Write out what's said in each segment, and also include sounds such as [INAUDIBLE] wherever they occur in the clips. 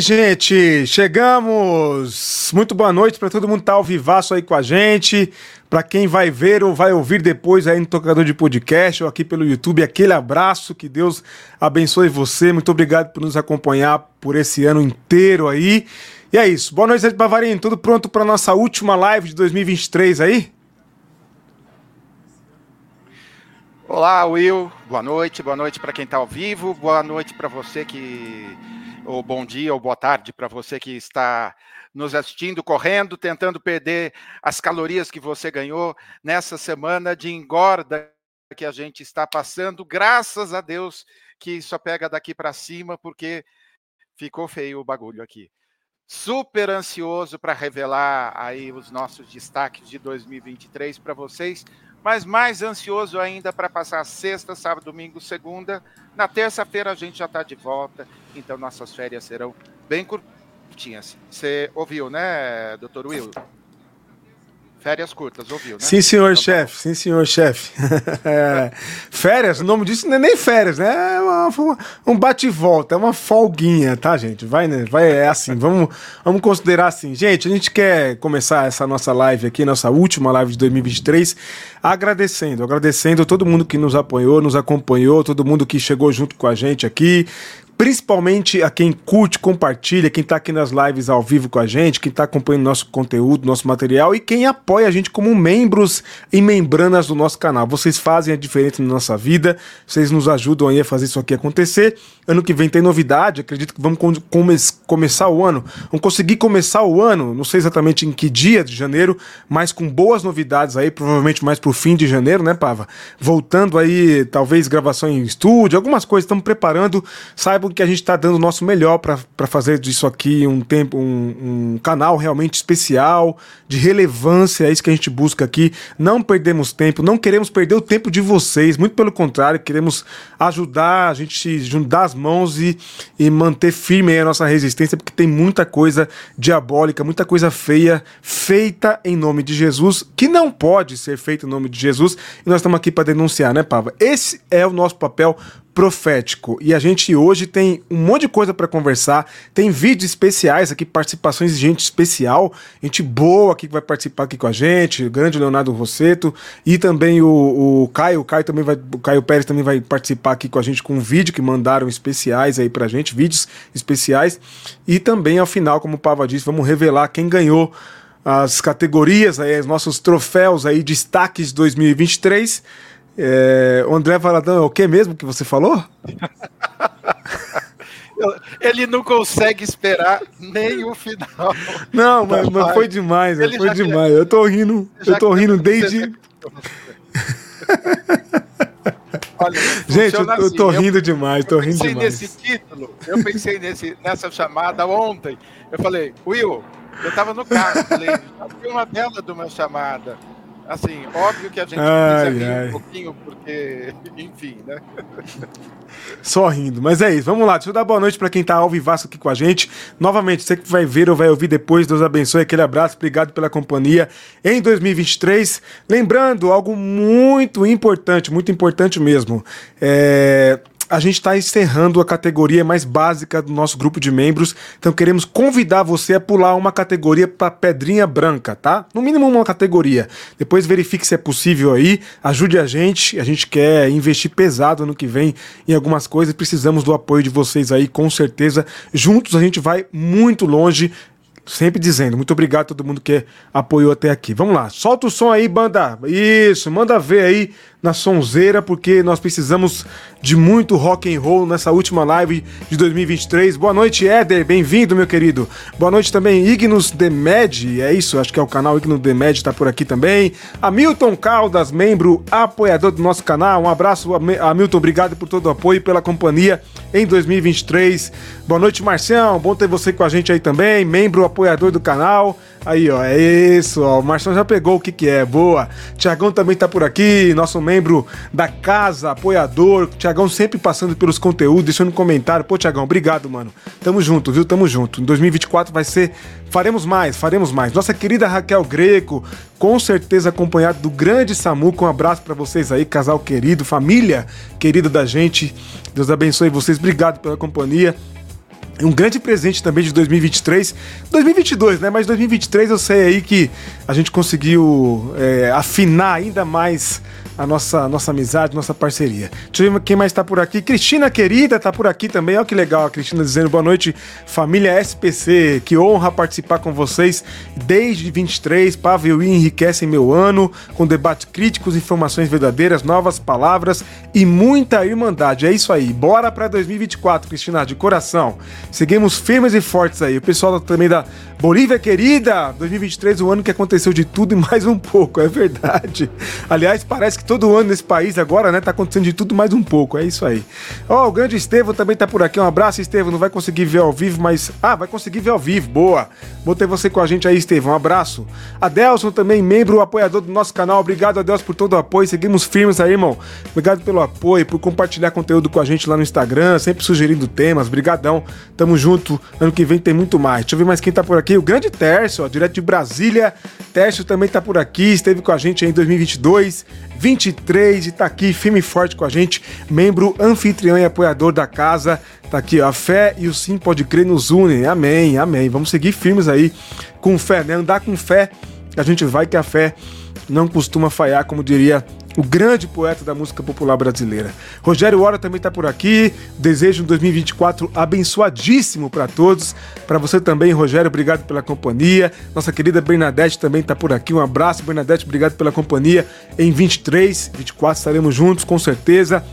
Gente, chegamos! Muito boa noite para todo mundo que tá ao vivaço aí com a gente. Para quem vai ver ou vai ouvir depois aí no tocador de podcast ou aqui pelo YouTube, aquele abraço, que Deus abençoe você. Muito obrigado por nos acompanhar por esse ano inteiro aí. E é isso. Boa noite, Bavarinho. Tudo pronto para nossa última live de 2023 aí? Olá, Will. Boa noite. Boa noite para quem está ao vivo. Boa noite para você que ou bom dia ou boa tarde para você que está nos assistindo, correndo, tentando perder as calorias que você ganhou nessa semana de engorda que a gente está passando. Graças a Deus que só pega daqui para cima, porque ficou feio o bagulho aqui. Super ansioso para revelar aí os nossos destaques de 2023 para vocês mas mais ansioso ainda para passar sexta, sábado, domingo, segunda. Na terça-feira a gente já está de volta, então nossas férias serão bem curtinhas. Você ouviu, né, doutor Will? Férias curtas, ouviu, né? Sim, senhor então, chefe. Sim, senhor chefe. [LAUGHS] é, férias, o nome disso não é nem férias, né? É uma, um bate-volta, é uma folguinha, tá, gente? Vai, né? Vai, é assim, vamos, vamos considerar assim. Gente, a gente quer começar essa nossa live aqui, nossa última live de 2023, agradecendo, agradecendo todo mundo que nos apoiou, nos acompanhou, todo mundo que chegou junto com a gente aqui, principalmente a quem curte, compartilha, quem está aqui nas lives ao vivo com a gente, quem está acompanhando nosso conteúdo, nosso material e quem apoia a gente como membros e membranas do nosso canal. Vocês fazem a diferença na nossa vida, vocês nos ajudam aí a fazer isso aqui acontecer. Ano que vem tem novidade, acredito que vamos come começar o ano, vamos conseguir começar o ano, não sei exatamente em que dia de janeiro, mas com boas novidades aí, provavelmente mais pro fim de janeiro, né, Pava? Voltando aí, talvez gravação em estúdio, algumas coisas estamos preparando, saibam que a gente está dando o nosso melhor para fazer disso aqui um tempo, um, um, canal realmente especial, de relevância, é isso que a gente busca aqui. Não perdemos tempo, não queremos perder o tempo de vocês, muito pelo contrário, queremos ajudar a gente juntar as mãos e, e manter firme a nossa resistência, porque tem muita coisa diabólica, muita coisa feia feita em nome de Jesus, que não pode ser feita em nome de Jesus, e nós estamos aqui para denunciar, né, Pava? Esse é o nosso papel profético. E a gente hoje tem um monte de coisa para conversar. Tem vídeos especiais aqui, participações de gente especial, gente boa aqui que vai participar aqui com a gente, o grande Leonardo Rosseto e também o, o Caio, o Caio também vai, o Caio Pérez também vai participar aqui com a gente com um vídeo que mandaram especiais aí pra gente, vídeos especiais. E também ao final, como o Pava disse, vamos revelar quem ganhou as categorias aí, os nossos troféus aí, destaques 2023. É, o André Valadão é o que mesmo que você falou? [LAUGHS] Ele não consegue esperar nem o final. Não, mas, mas foi demais, Ele foi demais. Eu tô rindo, eu tô rindo desde. [LAUGHS] Olha, Gente, eu, assim. eu tô rindo eu, demais, tô rindo demais. Eu pensei nesse título, eu pensei nesse, nessa chamada ontem. Eu falei, Will, eu tava no carro, falei, já uma bela de uma chamada. Assim, óbvio que a gente ai, precisa rir um pouquinho, porque, [LAUGHS] enfim, né? Só rindo, mas é isso. Vamos lá, deixa eu dar boa noite para quem tá ao vivaço aqui com a gente. Novamente, você que vai ver ou vai ouvir depois, Deus abençoe, aquele abraço, obrigado pela companhia em 2023. Lembrando, algo muito importante, muito importante mesmo. É, a gente está encerrando a categoria mais básica do nosso grupo de membros. Então queremos convidar você a pular uma categoria para pedrinha branca, tá? No mínimo uma categoria. Depois verifique se é possível aí. Ajude a gente. A gente quer investir pesado no que vem em algumas coisas. Precisamos do apoio de vocês aí, com certeza. Juntos a gente vai muito longe sempre dizendo, muito obrigado a todo mundo que apoiou até aqui. Vamos lá, solta o som aí, banda. Isso, manda ver aí na sonzeira, porque nós precisamos de muito rock and roll nessa última live de 2023. Boa noite, Éder, bem-vindo, meu querido. Boa noite também, Ignus Demed, é isso, acho que é o canal Ignus Demed, tá por aqui também. Hamilton Caldas, membro apoiador do nosso canal. Um abraço, Hamilton, obrigado por todo o apoio e pela companhia em 2023. Boa noite, Marcião, bom ter você com a gente aí também, membro apoiador do canal. Aí, ó, é isso, ó. O Marcelo já pegou o que que é, boa. Tiagão também tá por aqui, nosso membro da casa, apoiador. Tiagão sempre passando pelos conteúdos, deixando um comentário. Pô, Tiagão, obrigado, mano. Tamo junto, viu? Tamo junto. Em 2024 vai ser. Faremos mais, faremos mais. Nossa querida Raquel Greco, com certeza acompanhado do grande Samu. Um abraço para vocês aí, casal querido, família querida da gente. Deus abençoe vocês. Obrigado pela companhia. Um grande presente também de 2023, 2022, né? Mas 2023 eu sei aí que a gente conseguiu é, afinar ainda mais a nossa, nossa amizade, nossa parceria. Deixa eu ver quem mais tá por aqui. Cristina querida tá por aqui também. Olha que legal a Cristina dizendo boa noite, família SPC. Que honra participar com vocês desde 23. Pavel enriquecem meu ano com debate críticos, informações verdadeiras, novas palavras e muita irmandade. É isso aí. Bora para 2024, Cristina, de coração. Seguimos firmes e fortes aí. O pessoal também da Bolívia querida, 2023 o ano que aconteceu de tudo e mais um pouco, é verdade. Aliás, parece que todo ano nesse país agora, né, tá acontecendo de tudo mais um pouco, é isso aí. Ó, oh, o grande Estevam também tá por aqui, um abraço, Estevam, não vai conseguir ver ao vivo, mas... Ah, vai conseguir ver ao vivo, boa. Botei você com a gente aí, Estevam, um abraço. Adelson também, membro, apoiador do nosso canal, obrigado, Adelson, por todo o apoio, seguimos firmes aí, irmão. Obrigado pelo apoio, por compartilhar conteúdo com a gente lá no Instagram, sempre sugerindo temas, brigadão. Tamo junto, ano que vem tem muito mais. Deixa eu ver mais quem tá por aqui aqui, o grande Tércio, direto de Brasília. Tércio também tá por aqui, esteve com a gente em 2022, 23 e tá aqui firme e forte com a gente, membro anfitrião e apoiador da casa. Tá aqui, ó, a fé e o sim pode crer nos unem. Amém, amém. Vamos seguir firmes aí com fé, né? Andar com fé, a gente vai que a fé não costuma falhar, como diria o grande poeta da música popular brasileira. Rogério Hora também está por aqui. Desejo um 2024 abençoadíssimo para todos. Para você também, Rogério, obrigado pela companhia. Nossa querida Bernadette também está por aqui. Um abraço, Bernadette, obrigado pela companhia. Em 23, 24 estaremos juntos, com certeza.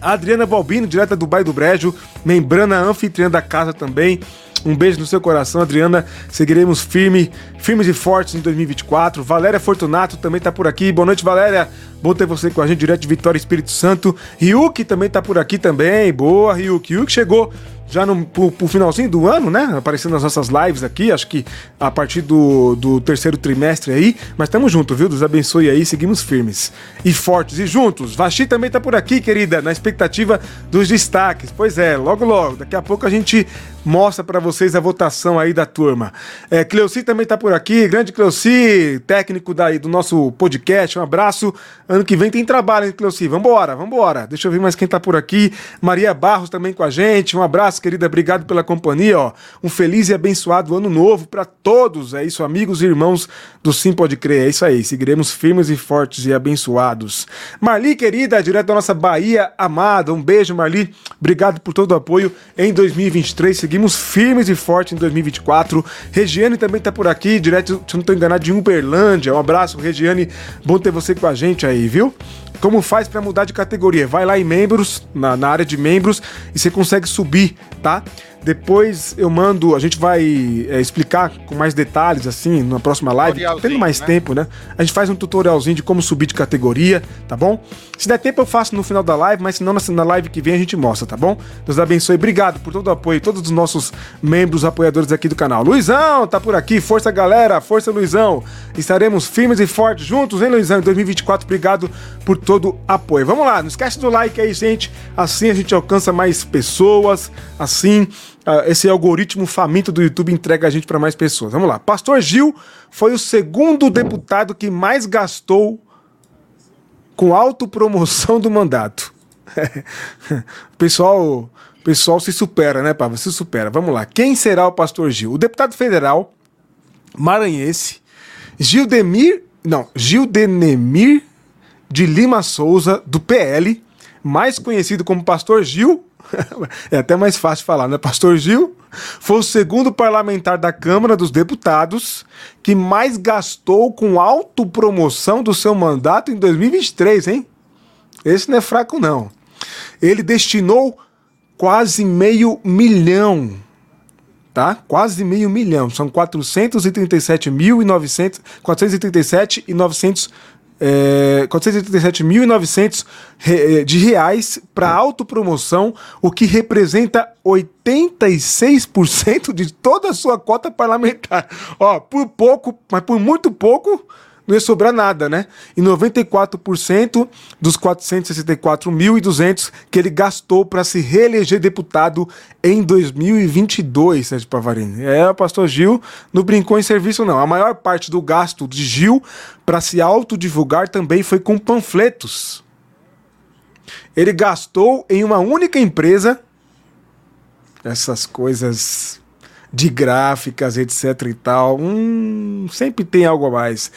Adriana Balbino, direta do Bairro do Brejo, membrana anfitriã da casa também. Um beijo no seu coração, Adriana. Seguiremos firme, firmes e fortes em 2024. Valéria Fortunato também está por aqui. Boa noite, Valéria. Bom ter você com a gente direto de Vitória Espírito Santo. Ryuk também está por aqui também. Boa, Ryuk. Ryuk chegou já no pro, pro finalzinho do ano, né? Aparecendo nas nossas lives aqui, acho que a partir do, do terceiro trimestre aí. Mas estamos juntos, viu? Deus abençoe aí, seguimos firmes e fortes e juntos. Vaxi também tá por aqui, querida, na expectativa dos destaques. Pois é, logo logo, daqui a pouco a gente mostra para vocês a votação aí da turma. É, Cleuci também tá por aqui, grande Cleuci, técnico daí do nosso podcast. Um abraço. Ano que vem tem trabalho, hein, Cleuci? Vambora, vambora. Deixa eu ver mais quem tá por aqui. Maria Barros também com a gente. Um abraço abraço, querida. Obrigado pela companhia. Ó. Um feliz e abençoado ano novo para todos. É isso, amigos e irmãos do Sim Pode Crer. É isso aí. Seguiremos firmes e fortes e abençoados. Marli, querida, direto da nossa Bahia amada. Um beijo, Marli. Obrigado por todo o apoio em 2023. Seguimos firmes e fortes em 2024. Regiane também está por aqui, direto, se não estou enganado, de Uberlândia. Um abraço, Regiane. Bom ter você com a gente aí, viu? Como faz para mudar de categoria? Vai lá em membros, na, na, área de membros, e você consegue subir, tá? Depois eu mando, a gente vai é, explicar com mais detalhes, assim, na próxima live, tendo mais né? tempo, né? A gente faz um tutorialzinho de como subir de categoria, tá bom? Se der tempo eu faço no final da live, mas senão na live que vem a gente mostra, tá bom? Deus abençoe. Obrigado por todo o apoio, todos os nossos membros, apoiadores aqui do canal. Luizão, tá por aqui. Força, galera. Força, Luizão. Estaremos firmes e fortes juntos, hein, Luizão? Em 2024, obrigado por todo o apoio. Vamos lá, não esquece do like aí, gente. Assim a gente alcança mais pessoas, assim ah, esse algoritmo faminto do YouTube entrega a gente para mais pessoas. Vamos lá. Pastor Gil foi o segundo deputado que mais gastou com autopromoção do mandato. o [LAUGHS] pessoal, pessoal se supera, né, Pablo? Se supera. Vamos lá. Quem será o pastor Gil? O deputado federal maranhense Gildemir, não, Gildenemir de Lima Souza, do PL, mais conhecido como Pastor Gil, [LAUGHS] é até mais fácil falar, né? Pastor Gil foi o segundo parlamentar da Câmara dos Deputados que mais gastou com autopromoção do seu mandato em 2023, hein? Esse não é fraco, não. Ele destinou quase meio milhão, tá? Quase meio milhão. São 437.900, 437 e 900 é, 437.900 é, de reais para autopromoção, o que representa 86% de toda a sua cota parlamentar. Ó, por pouco, mas por muito pouco, não ia sobrar nada, né? E 94% dos 464.200 que ele gastou para se reeleger deputado em 2022, Sérgio Pavarini. É, o pastor Gil não brincou em serviço, não. A maior parte do gasto de Gil para se autodivulgar também foi com panfletos. Ele gastou em uma única empresa essas coisas de gráficas, etc e tal. Hum, sempre tem algo a mais.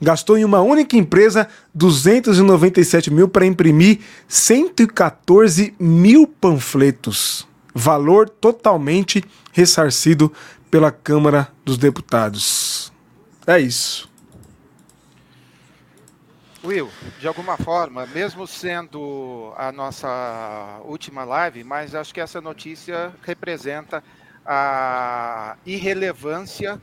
Gastou em uma única empresa 297 mil para imprimir 114 mil panfletos. Valor totalmente ressarcido pela Câmara dos Deputados. É isso. Will, de alguma forma, mesmo sendo a nossa última live, mas acho que essa notícia representa a irrelevância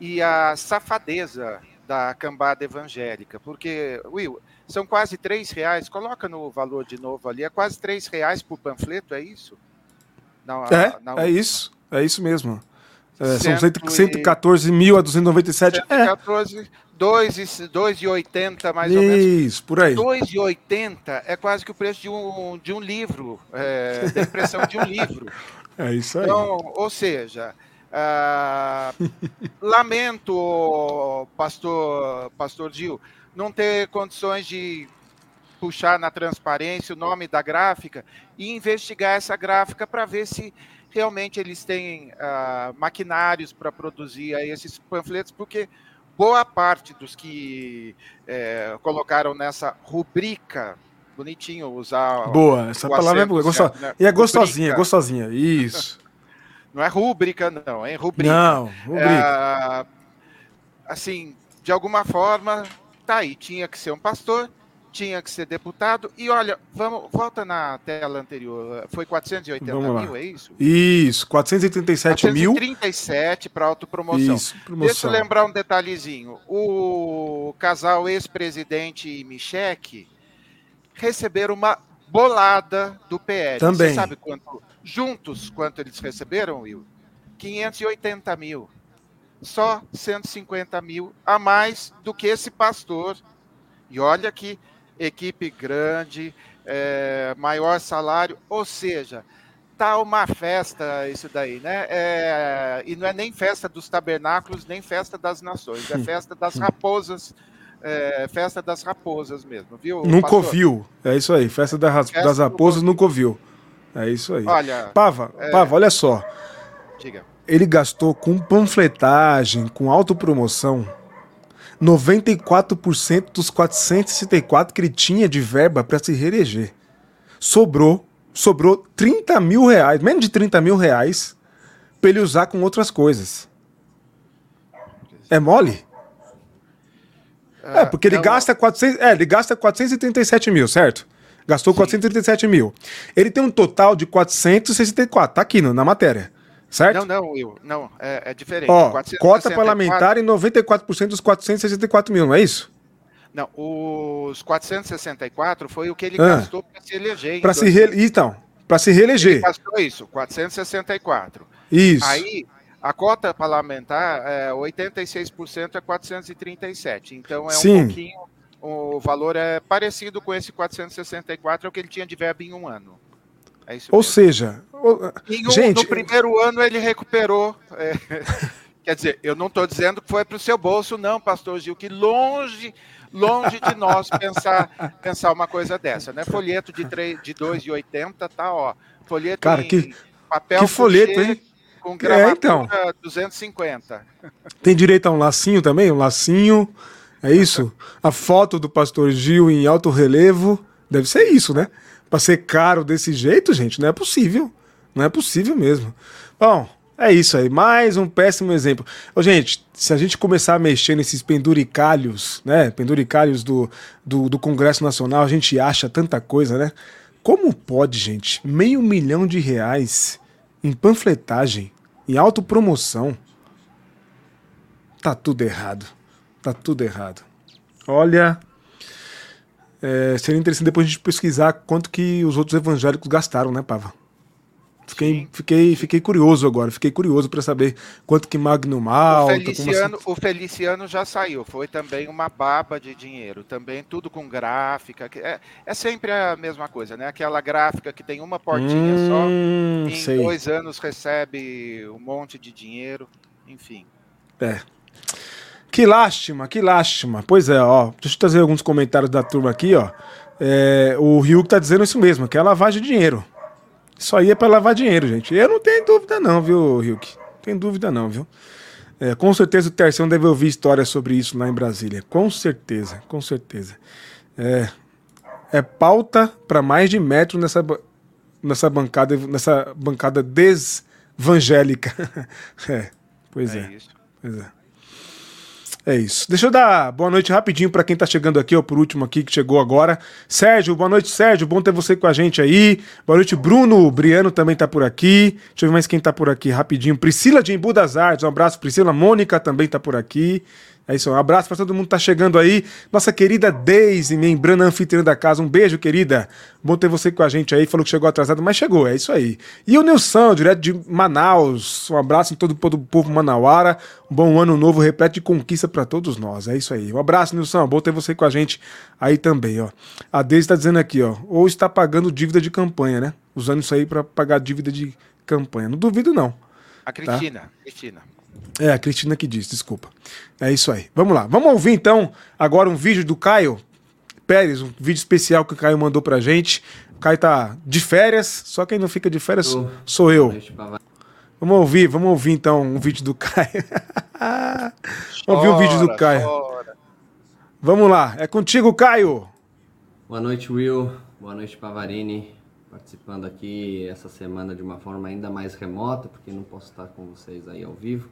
e a safadeza da cambada evangélica, porque, Will, são quase três reais, coloca no valor de novo ali, é quase três reais por panfleto, é isso? Na, é, na é isso, é isso mesmo. É, são 114 mil a 297. 114, é. 2,80 mais Isso, ou menos. Isso, por aí. 2,80 é quase que o preço de um, de um livro, é, da impressão de um livro. [LAUGHS] É isso aí. Então, ou seja, uh, [LAUGHS] lamento, pastor, pastor Gil, não ter condições de puxar na transparência o nome da gráfica e investigar essa gráfica para ver se realmente eles têm uh, maquinários para produzir esses panfletos, porque boa parte dos que é, colocaram nessa rubrica bonitinho usar. Boa, essa palavra é boa. Gosto... Né? E é gostosinha, rubrica. gostosinha. Isso. [LAUGHS] Não é rúbrica, não, é rubrica. Não, rubrica. É, assim, de alguma forma, tá aí. Tinha que ser um pastor, tinha que ser deputado. E olha, vamos, volta na tela anterior. Foi 480 vamos mil, lá. é isso? Isso, 437 mil. 437 para autopromoção. Isso, promoção. Deixa eu lembrar um detalhezinho. O casal ex-presidente e Michele receberam uma bolada do PL. Também. Você sabe quanto? Juntos, quanto eles receberam, Will? 580 mil. Só 150 mil a mais do que esse pastor. E olha que equipe grande, é, maior salário, ou seja, tá uma festa isso daí, né? É, e não é nem festa dos tabernáculos, nem festa das nações, é festa das raposas é, festa das raposas mesmo, viu? Nunca ouviu. É isso aí. Festa, da, festa das raposas nunca ouviu. É isso aí. Olha. Pava, é... Pava, olha só. Diga. Ele gastou com panfletagem, com autopromoção, 94% dos 464 que ele tinha de verba para se reeleger. Sobrou, sobrou 30 mil reais, menos de 30 mil reais, para ele usar com outras coisas. É mole? É, porque ele, não, gasta 400, é, ele gasta 437 mil, certo? Gastou Sim. 437 mil. Ele tem um total de 464, tá aqui no, na matéria. Certo? Não, não, Will. Não, é, é diferente. Ó, 464... cota parlamentar em 94% dos 464 mil, não é isso? Não, os 464 foi o que ele ah, gastou para se eleger. Para se re... Então, para se reeleger. Ele gastou isso, 464. Isso. Aí a cota parlamentar, é, 86% é 437. Então é Sim. um pouquinho. O valor é parecido com esse 464, é o que ele tinha de verba em um ano. É isso Ou mesmo. seja, um, gente, no primeiro ano ele recuperou. É, [LAUGHS] quer dizer, eu não estou dizendo que foi para o seu bolso, não, pastor Gil, que longe, longe de nós pensar, [LAUGHS] pensar uma coisa dessa, né? Folheto de, 3, de 2,80 tá, ó. Folheto Cara, em que, papel que folheto, hein? Com gravatura é, então. 250. Tem direito a um lacinho também? Um lacinho. É isso? A foto do pastor Gil em alto relevo. Deve ser isso, né? Pra ser caro desse jeito, gente, não é possível. Não é possível mesmo. Bom, é isso aí. Mais um péssimo exemplo. Ô, gente, se a gente começar a mexer nesses penduricalhos, né? Penduricalhos do, do, do Congresso Nacional, a gente acha tanta coisa, né? Como pode, gente, meio milhão de reais em panfletagem em autopromoção. Tá tudo errado. Tá tudo errado. Olha, é, seria interessante depois a gente pesquisar quanto que os outros evangélicos gastaram, né, Pava? Fiquei, fiquei, fiquei curioso agora, fiquei curioso para saber quanto que Magno Malta... O Feliciano, assim... o Feliciano já saiu, foi também uma baba de dinheiro, também tudo com gráfica, é, é sempre a mesma coisa, né? Aquela gráfica que tem uma portinha hum, só, em sei. dois anos recebe um monte de dinheiro, enfim. É. Que lástima, que lástima. Pois é, ó, deixa eu trazer alguns comentários da turma aqui, ó. É, o Rio tá dizendo isso mesmo, que é lavagem de dinheiro Isso aí é para lavar dinheiro, gente. Eu não tenho dúvida não, viu, Hilke? Não tenho dúvida não, viu? É, com certeza o Terção deve ouvir histórias sobre isso lá em Brasília. Com certeza, com certeza. É, é pauta para mais de metro nessa, nessa bancada nessa bancada desvangélica. [LAUGHS] é, pois é. é. Pois é. É isso. Deixa eu dar boa noite rapidinho para quem tá chegando aqui, ó, por último aqui, que chegou agora. Sérgio, boa noite, Sérgio. Bom ter você com a gente aí. Boa noite, Bruno. Briano também tá por aqui. Deixa eu ver mais quem tá por aqui rapidinho. Priscila de Embu das Artes, um abraço, Priscila. Mônica também tá por aqui. É isso, um abraço para todo mundo que tá chegando aí. Nossa querida Deise, membrana anfitriã da casa. Um beijo, querida. Bom ter você com a gente aí. Falou que chegou atrasado, mas chegou, é isso aí. E o Nilson, direto de Manaus. Um abraço em todo, todo o povo manauara. Um bom ano novo, repleto de conquista para todos nós. É isso aí. Um abraço, Nilson. Bom ter você com a gente aí também, ó. A Deise tá dizendo aqui, ó. Ou está pagando dívida de campanha, né? Usando isso aí para pagar dívida de campanha. Não duvido, não. A Cristina, tá? Cristina. É, a Cristina que disse, desculpa. É isso aí. Vamos lá. Vamos ouvir então agora um vídeo do Caio Pérez, um vídeo especial que o Caio mandou pra gente. O Caio tá de férias, só quem não fica de férias sou, sou eu. Vamos ouvir, vamos ouvir então um vídeo do Caio. [LAUGHS] vamos ouvir um vídeo do Caio. Chora. Vamos lá, é contigo, Caio. Boa noite, Will. Boa noite, Pavarini. Participando aqui essa semana de uma forma ainda mais remota, porque não posso estar com vocês aí ao vivo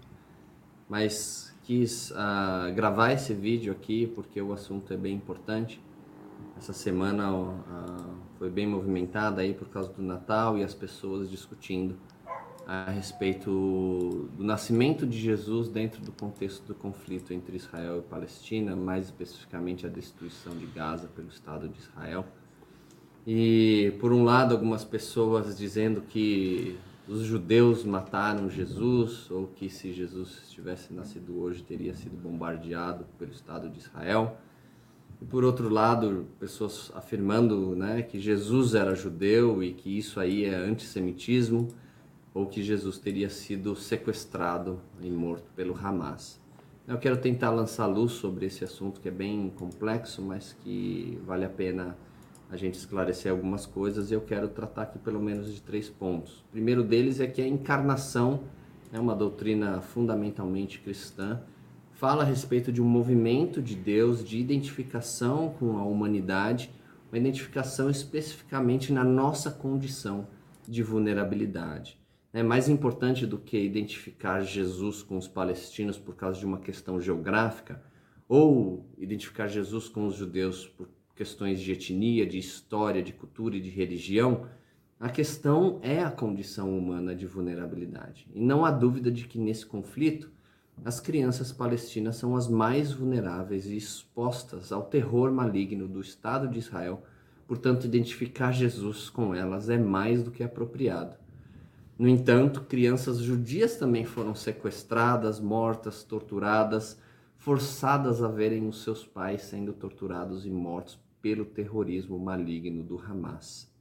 mas quis uh, gravar esse vídeo aqui porque o assunto é bem importante. Essa semana uh, foi bem movimentada aí por causa do Natal e as pessoas discutindo a respeito do nascimento de Jesus dentro do contexto do conflito entre Israel e Palestina, mais especificamente a destruição de Gaza pelo Estado de Israel. E por um lado, algumas pessoas dizendo que os judeus mataram Jesus, ou que se Jesus tivesse nascido hoje teria sido bombardeado pelo Estado de Israel. E por outro lado, pessoas afirmando né, que Jesus era judeu e que isso aí é antissemitismo, ou que Jesus teria sido sequestrado e morto pelo Hamas. Eu quero tentar lançar luz sobre esse assunto que é bem complexo, mas que vale a pena a gente esclarecer algumas coisas e eu quero tratar aqui pelo menos de três pontos. O primeiro deles é que a encarnação é uma doutrina fundamentalmente cristã, fala a respeito de um movimento de Deus de identificação com a humanidade, uma identificação especificamente na nossa condição de vulnerabilidade. É mais importante do que identificar Jesus com os palestinos por causa de uma questão geográfica, ou identificar Jesus com os judeus por questões de etnia, de história, de cultura e de religião, a questão é a condição humana de vulnerabilidade. E não há dúvida de que nesse conflito, as crianças palestinas são as mais vulneráveis e expostas ao terror maligno do Estado de Israel. Portanto, identificar Jesus com elas é mais do que apropriado. No entanto, crianças judias também foram sequestradas, mortas, torturadas, forçadas a verem os seus pais sendo torturados e mortos pelo terrorismo maligno do Hamas.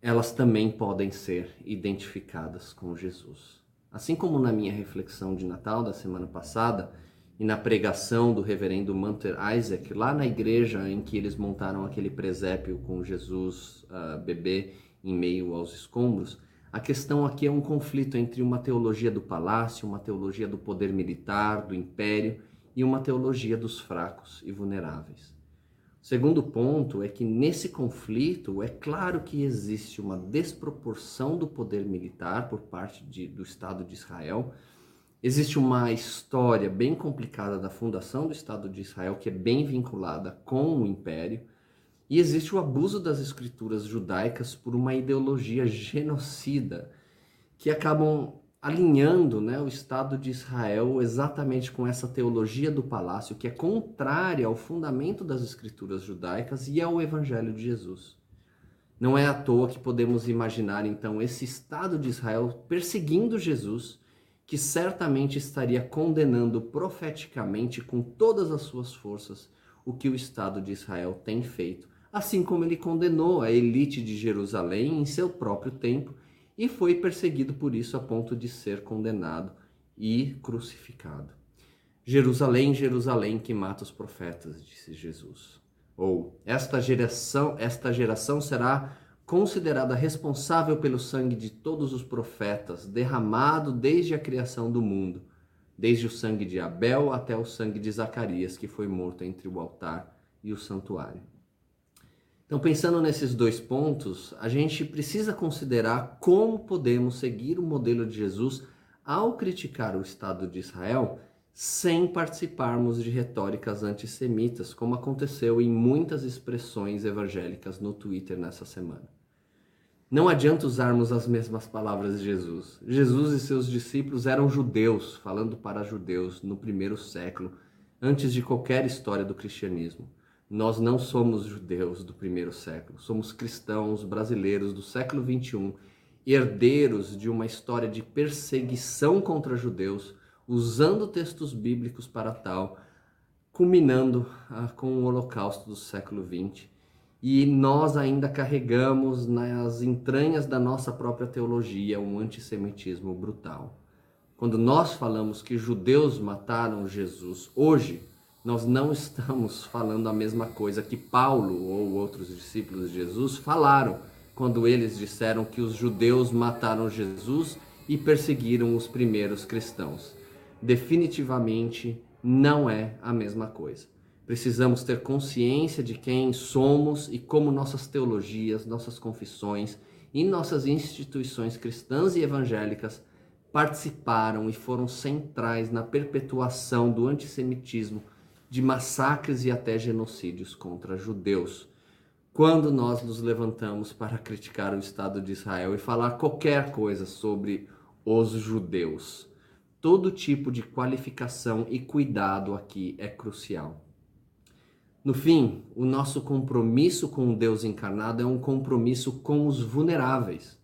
Elas também podem ser identificadas com Jesus. Assim como na minha reflexão de Natal da semana passada e na pregação do reverendo Munter Isaac, lá na igreja em que eles montaram aquele presépio com Jesus uh, bebê em meio aos escombros, a questão aqui é um conflito entre uma teologia do palácio, uma teologia do poder militar, do império e uma teologia dos fracos e vulneráveis. Segundo ponto é que nesse conflito é claro que existe uma desproporção do poder militar por parte de, do Estado de Israel. Existe uma história bem complicada da fundação do Estado de Israel que é bem vinculada com o Império. E existe o abuso das escrituras judaicas por uma ideologia genocida que acabam alinhando né, o Estado de Israel exatamente com essa teologia do palácio, que é contrária ao fundamento das escrituras judaicas e ao Evangelho de Jesus. Não é à toa que podemos imaginar então esse Estado de Israel perseguindo Jesus, que certamente estaria condenando profeticamente com todas as suas forças o que o Estado de Israel tem feito, assim como ele condenou a elite de Jerusalém em seu próprio tempo e foi perseguido por isso a ponto de ser condenado e crucificado. Jerusalém, Jerusalém que mata os profetas, disse Jesus. Ou esta geração, esta geração será considerada responsável pelo sangue de todos os profetas, derramado desde a criação do mundo, desde o sangue de Abel até o sangue de Zacarias, que foi morto entre o altar e o santuário. Então, pensando nesses dois pontos, a gente precisa considerar como podemos seguir o modelo de Jesus ao criticar o Estado de Israel sem participarmos de retóricas antissemitas, como aconteceu em muitas expressões evangélicas no Twitter nessa semana. Não adianta usarmos as mesmas palavras de Jesus. Jesus e seus discípulos eram judeus, falando para judeus no primeiro século, antes de qualquer história do cristianismo. Nós não somos judeus do primeiro século, somos cristãos brasileiros do século 21, herdeiros de uma história de perseguição contra judeus, usando textos bíblicos para tal, culminando ah, com o Holocausto do século 20 e nós ainda carregamos nas entranhas da nossa própria teologia um antissemitismo brutal. Quando nós falamos que judeus mataram Jesus hoje, nós não estamos falando a mesma coisa que Paulo ou outros discípulos de Jesus falaram quando eles disseram que os judeus mataram Jesus e perseguiram os primeiros cristãos. Definitivamente não é a mesma coisa. Precisamos ter consciência de quem somos e como nossas teologias, nossas confissões e nossas instituições cristãs e evangélicas participaram e foram centrais na perpetuação do antissemitismo, de massacres e até genocídios contra judeus. Quando nós nos levantamos para criticar o Estado de Israel e falar qualquer coisa sobre os judeus, todo tipo de qualificação e cuidado aqui é crucial. No fim, o nosso compromisso com o Deus encarnado é um compromisso com os vulneráveis.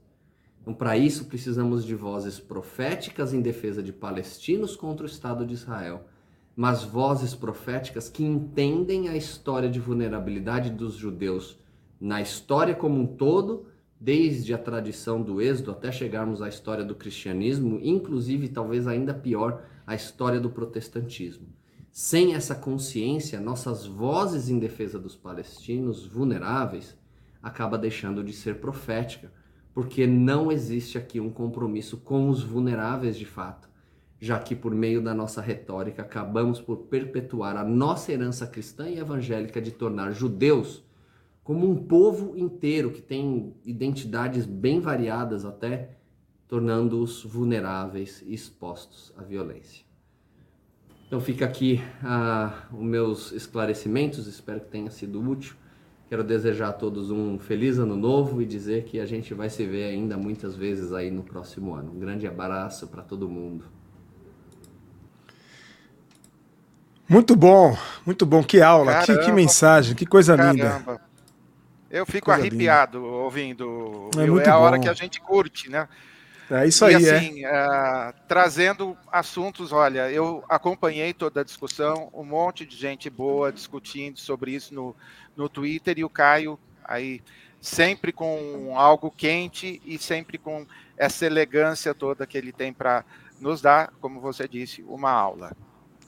Então, para isso, precisamos de vozes proféticas em defesa de palestinos contra o Estado de Israel, mas vozes proféticas que entendem a história de vulnerabilidade dos judeus na história como um todo, desde a tradição do Êxodo até chegarmos à história do cristianismo, inclusive, talvez ainda pior, a história do protestantismo. Sem essa consciência, nossas vozes em defesa dos palestinos vulneráveis acaba deixando de ser profética, porque não existe aqui um compromisso com os vulneráveis de fato, já que por meio da nossa retórica acabamos por perpetuar a nossa herança cristã e evangélica de tornar judeus como um povo inteiro que tem identidades bem variadas até, tornando-os vulneráveis e expostos à violência. Então fica aqui uh, os meus esclarecimentos, espero que tenha sido útil. Quero desejar a todos um feliz ano novo e dizer que a gente vai se ver ainda muitas vezes aí no próximo ano. Um grande abraço para todo mundo. Muito bom, muito bom. Que aula, que, que, mensagem, que coisa caramba. linda. Eu fico coisa arrepiado linda. ouvindo. É, é a hora que a gente curte, né? É isso aí, e, assim, é. uh, trazendo assuntos, olha, eu acompanhei toda a discussão, um monte de gente boa discutindo sobre isso no, no Twitter e o Caio aí sempre com algo quente e sempre com essa elegância toda que ele tem para nos dar, como você disse, uma aula.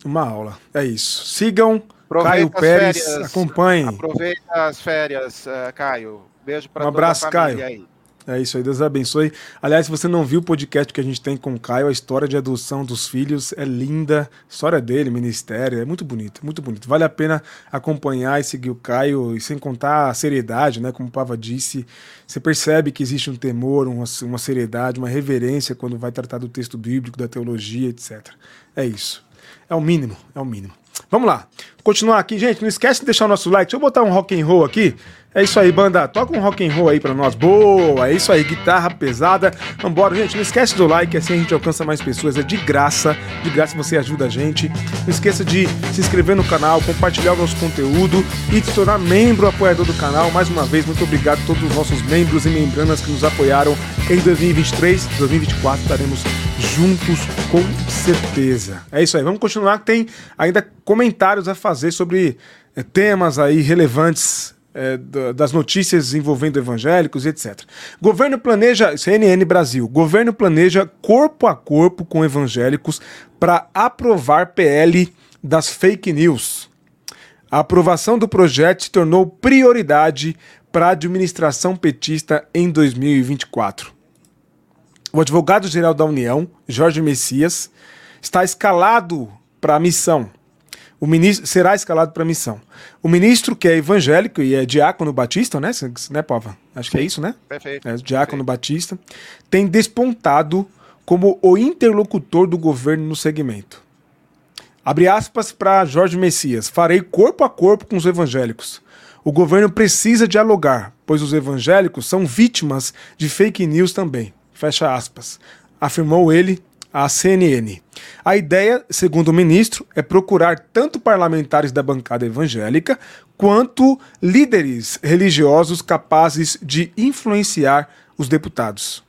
Uma aula, é isso. Sigam aproveita Caio Pérez, férias, acompanhem. Aproveita as férias, uh, Caio. Beijo para um abraço, Caio. aí. É isso aí, Deus abençoe. Aliás, se você não viu o podcast que a gente tem com o Caio, a história de adoção dos filhos é linda. A história dele, ministério, é muito bonito, muito bonito. Vale a pena acompanhar e seguir o Caio, e sem contar a seriedade, né? Como o Pava disse, você percebe que existe um temor, uma, uma seriedade, uma reverência quando vai tratar do texto bíblico, da teologia, etc. É isso. É o mínimo, é o mínimo. Vamos lá. Continuar aqui, gente. Não esquece de deixar o nosso like. Deixa eu botar um rock and roll aqui. É isso aí, banda. Toca um rock and roll aí pra nós. Boa! É isso aí, guitarra pesada. Vambora, gente. Não esquece do like, assim a gente alcança mais pessoas. É de graça. De graça você ajuda a gente. Não esqueça de se inscrever no canal, compartilhar o nosso conteúdo e se tornar membro apoiador do canal. Mais uma vez, muito obrigado a todos os nossos membros e membranas que nos apoiaram em 2023. 2024 estaremos juntos com certeza. É isso aí. Vamos continuar que tem ainda comentários a fazer sobre é, temas aí relevantes é, das notícias envolvendo evangélicos, etc. Governo planeja, CNN Brasil, governo planeja corpo a corpo com evangélicos para aprovar PL das fake news. A aprovação do projeto se tornou prioridade para a administração petista em 2024. O advogado-geral da União, Jorge Messias, está escalado para a missão. O ministro será escalado para a missão. O ministro, que é evangélico e é diácono batista, né, né Pova? Acho que é isso, né? Perfeito. É, diácono perfeito. batista, tem despontado como o interlocutor do governo no segmento. Abre aspas para Jorge Messias: farei corpo a corpo com os evangélicos. O governo precisa dialogar, pois os evangélicos são vítimas de fake news também. Fecha aspas. Afirmou ele à CNN. A ideia, segundo o ministro, é procurar tanto parlamentares da bancada evangélica quanto líderes religiosos capazes de influenciar os deputados.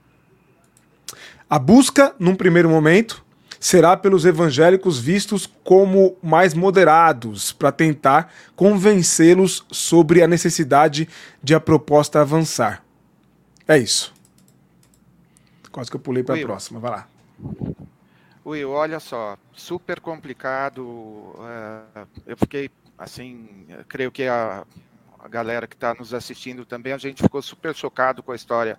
A busca, num primeiro momento, será pelos evangélicos vistos como mais moderados, para tentar convencê-los sobre a necessidade de a proposta avançar. É isso. Quase que eu pulei para a próxima, vai lá. Will, olha só, super complicado. Uh, eu fiquei, assim, creio que a, a galera que está nos assistindo também, a gente ficou super chocado com a história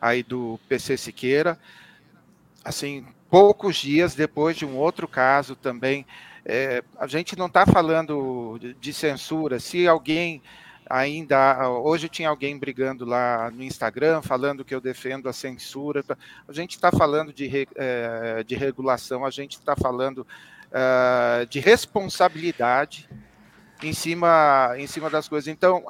aí do PC Siqueira assim, poucos dias depois de um outro caso também. É, a gente não está falando de, censura. Se alguém ainda. Hoje tinha alguém brigando lá no Instagram falando que eu defendo a censura. A gente está falando de, é, de regulação, a gente está falando é, de responsabilidade em cima, em cima das coisas. Então,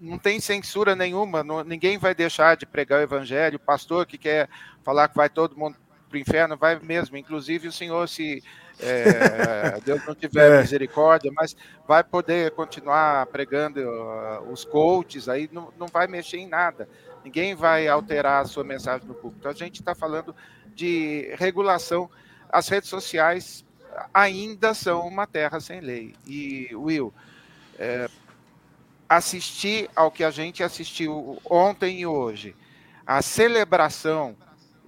não tem censura nenhuma, ninguém vai deixar de pregar o evangelho. O pastor que quer falar que vai todo mundo para o inferno, vai mesmo. Inclusive, o Senhor, se é, Deus não tiver é. misericórdia, mas vai poder continuar pregando uh, os coaches, aí não, não vai mexer em nada. Ninguém vai alterar a sua mensagem no público. A gente está falando de regulação. As redes sociais ainda são uma terra sem lei. E, Will, é, assistir ao que a gente assistiu ontem e hoje, a celebração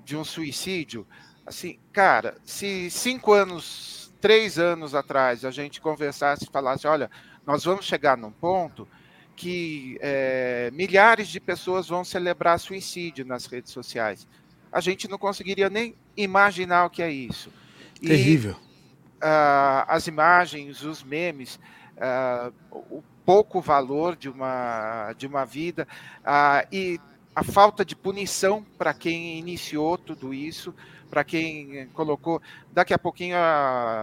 de um suicídio, assim, cara, se cinco anos, três anos atrás a gente conversasse e falasse, olha, nós vamos chegar num ponto que é, milhares de pessoas vão celebrar suicídio nas redes sociais. A gente não conseguiria nem imaginar o que é isso. Terrível. E, uh, as imagens, os memes, uh, o pouco valor de uma, de uma vida uh, e a falta de punição para quem iniciou tudo isso, para quem colocou. Daqui a pouquinho,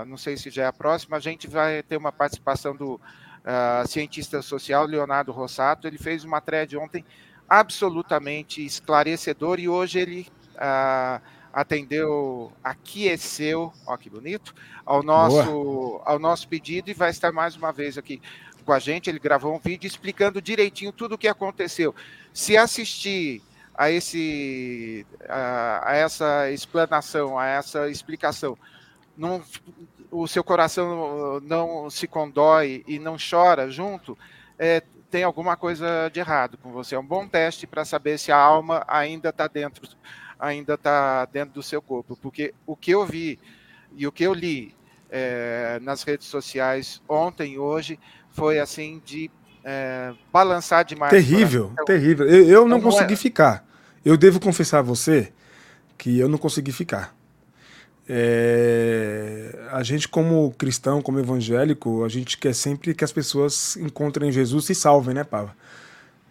não sei se já é a próxima, a gente vai ter uma participação do uh, cientista social Leonardo Rossato. Ele fez uma thread ontem absolutamente esclarecedor e hoje ele uh, atendeu, aqueceu, ó que bonito, ao nosso, ao nosso pedido e vai estar mais uma vez aqui com a gente. Ele gravou um vídeo explicando direitinho tudo o que aconteceu. Se assistir a, esse, a, a essa explanação, a essa explicação, não, o seu coração não se condói e não chora junto, é, tem alguma coisa de errado com você. É um bom teste para saber se a alma ainda está dentro, ainda está dentro do seu corpo, porque o que eu vi e o que eu li é, nas redes sociais ontem e hoje foi assim de é, balançar demais. Terrível, então, terrível. Eu, eu não, não consegui é... ficar. Eu devo confessar a você que eu não consegui ficar. É... a gente, como cristão, como evangélico, a gente quer sempre que as pessoas encontrem Jesus e salvem, né, Pava?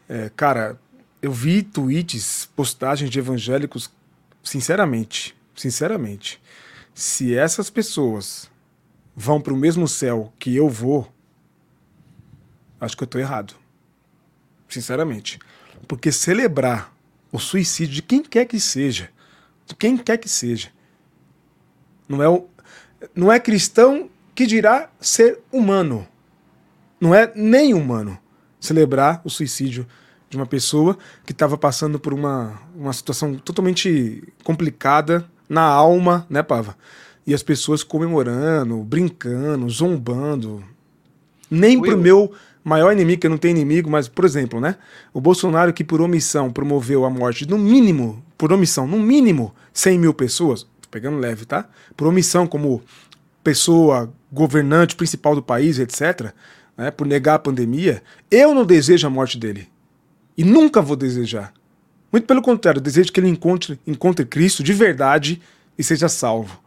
É, cara, eu vi tweets, postagens de evangélicos, sinceramente, sinceramente, se essas pessoas vão para o mesmo céu que eu vou, acho que eu estou errado. Sinceramente. Porque celebrar o suicídio de quem quer que seja, de quem quer que seja, não é, o, não é cristão que dirá ser humano. Não é nem humano celebrar o suicídio de uma pessoa que estava passando por uma, uma situação totalmente complicada na alma, né, Pava? E as pessoas comemorando, brincando, zombando. Nem Will. pro meu maior inimigo, que não tenho inimigo, mas, por exemplo, né? O Bolsonaro que por omissão promoveu a morte, no mínimo, por omissão, no mínimo, 100 mil pessoas, pegando leve, tá? Por omissão como pessoa, governante principal do país, etc., né, por negar a pandemia, eu não desejo a morte dele. E nunca vou desejar. Muito pelo contrário, desejo que ele encontre, encontre Cristo de verdade e seja salvo.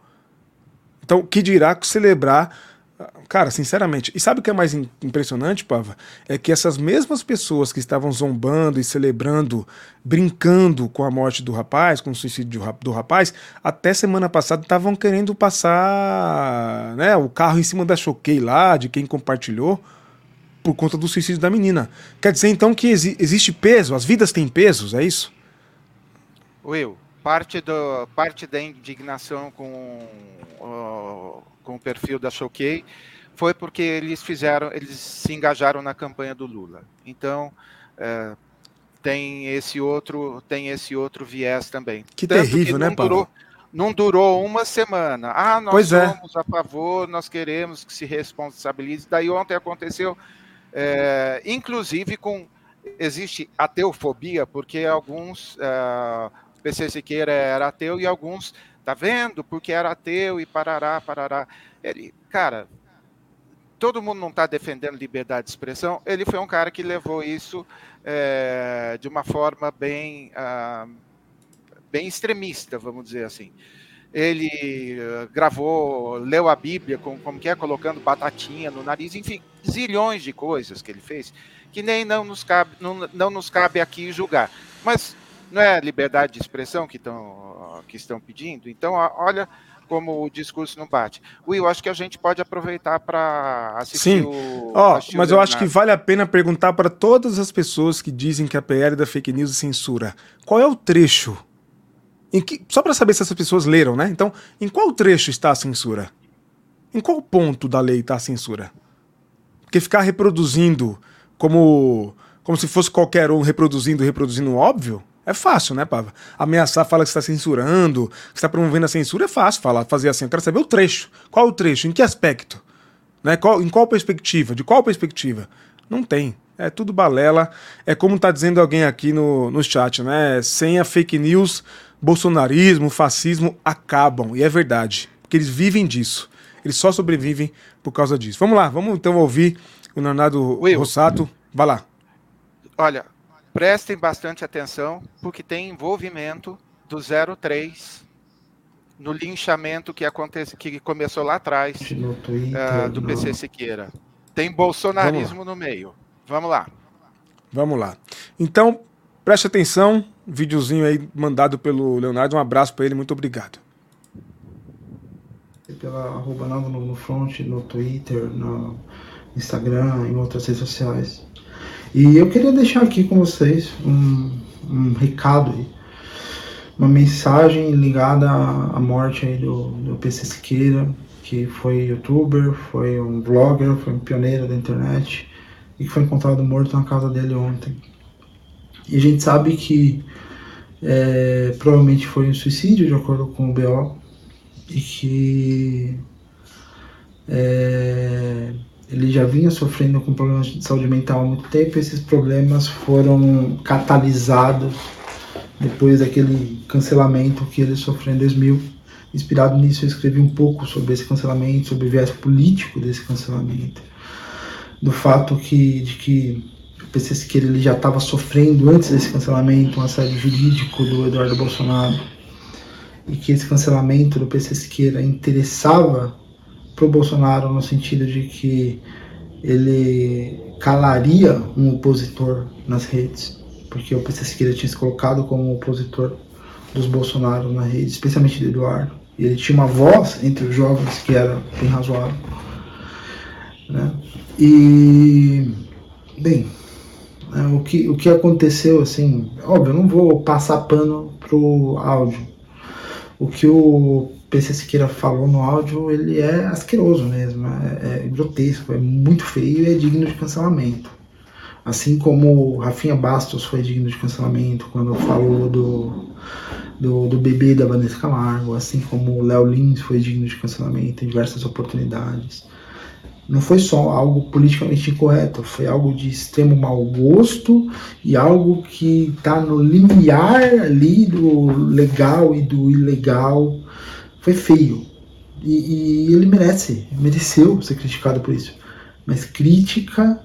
Então, que dirá celebrar Cara, sinceramente, e sabe o que é mais impressionante, Pava? É que essas mesmas pessoas que estavam zombando e celebrando, brincando com a morte do rapaz, com o suicídio do rapaz, até semana passada estavam querendo passar né, o carro em cima da choquei lá, de quem compartilhou, por conta do suicídio da menina. Quer dizer então que exi existe peso, as vidas têm pesos, é isso? Will, parte, do, parte da indignação com. Uh com o perfil da Choquei foi porque eles fizeram, eles se engajaram na campanha do Lula. Então é, tem esse outro, tem esse outro viés também. Que Tanto terrível, que né, Paulo? Durou, não durou uma semana. Ah, nós pois é. somos é. a favor, nós queremos que se responsabilize. Daí ontem aconteceu, é, inclusive com existe ateufobia, porque alguns uh, PC Siqueira era ateu e alguns Tá vendo? Porque era ateu e parará, parará. Ele, cara, todo mundo não está defendendo liberdade de expressão. Ele foi um cara que levou isso é, de uma forma bem, ah, bem extremista, vamos dizer assim. Ele uh, gravou, leu a Bíblia, com, como que é, colocando batatinha no nariz, enfim, zilhões de coisas que ele fez, que nem não nos cabe, não, não nos cabe aqui julgar. Mas não é liberdade de expressão que, tão, que estão pedindo? Então, olha como o discurso não bate. Will, acho que a gente pode aproveitar para assistir Sim. o. Oh, mas eu acho que vale a pena perguntar para todas as pessoas que dizem que a PL da fake news censura. Qual é o trecho? Que, só para saber se essas pessoas leram, né? Então, em qual trecho está a censura? Em qual ponto da lei está a censura? Porque ficar reproduzindo como, como se fosse qualquer um reproduzindo, reproduzindo óbvio, é fácil, né, Pava? Ameaçar, fala que está censurando, que está promovendo a censura, é fácil falar, fazer assim. Eu quero saber o trecho. Qual o trecho? Em que aspecto? Né? Qual, em qual perspectiva? De qual perspectiva? Não tem. É tudo balela. É como está dizendo alguém aqui no, no chat, né? Sem a fake news, bolsonarismo, fascismo acabam. E é verdade. Porque eles vivem disso. Eles só sobrevivem por causa disso. Vamos lá, vamos então ouvir o Leonardo Will. Rossato. Vai lá. Olha, Prestem bastante atenção, porque tem envolvimento do 03 no linchamento que, acontece, que começou lá atrás Twitter, uh, do PC no... Siqueira. Tem bolsonarismo no meio. Vamos lá. Vamos lá. Então, preste atenção. Videozinho aí mandado pelo Leonardo. Um abraço para ele. Muito obrigado. Pela arroba nova no front, no Twitter, no Instagram, em outras redes sociais. E eu queria deixar aqui com vocês um, um recado, uma mensagem ligada à morte do, do PC Siqueira, que foi youtuber, foi um blogger, foi um pioneiro da internet e que foi encontrado morto na casa dele ontem. E a gente sabe que é, provavelmente foi um suicídio, de acordo com o BO, e que é, ele já vinha sofrendo com problemas de saúde mental há muito tempo. E esses problemas foram catalisados depois daquele cancelamento que ele sofreu em 2000. Inspirado nisso, eu escrevi um pouco sobre esse cancelamento, sobre o viés político desse cancelamento, do fato que, de que o PC Siqueira ele já estava sofrendo antes desse cancelamento um assédio jurídico do Eduardo Bolsonaro e que esse cancelamento do PC Siqueira interessava para o Bolsonaro no sentido de que ele calaria um opositor nas redes, porque o PC Siqueira tinha se colocado como opositor dos Bolsonaro na rede, especialmente do Eduardo. E ele tinha uma voz entre os jovens que era bem razoável. Né? E, bem, né, o, que, o que aconteceu, assim, óbvio, eu não vou passar pano pro áudio. O que o PC Siqueira falou no áudio, ele é asqueroso mesmo, é, é grotesco, é muito feio e é digno de cancelamento. Assim como Rafinha Bastos foi digno de cancelamento quando falou do, do, do bebê da Vanessa Camargo, assim como Léo Lins foi digno de cancelamento em diversas oportunidades. Não foi só algo politicamente incorreto, foi algo de extremo mau gosto e algo que está no limiar ali do legal e do ilegal foi feio. E, e, ele merece, mereceu ser criticado por isso. Mas crítica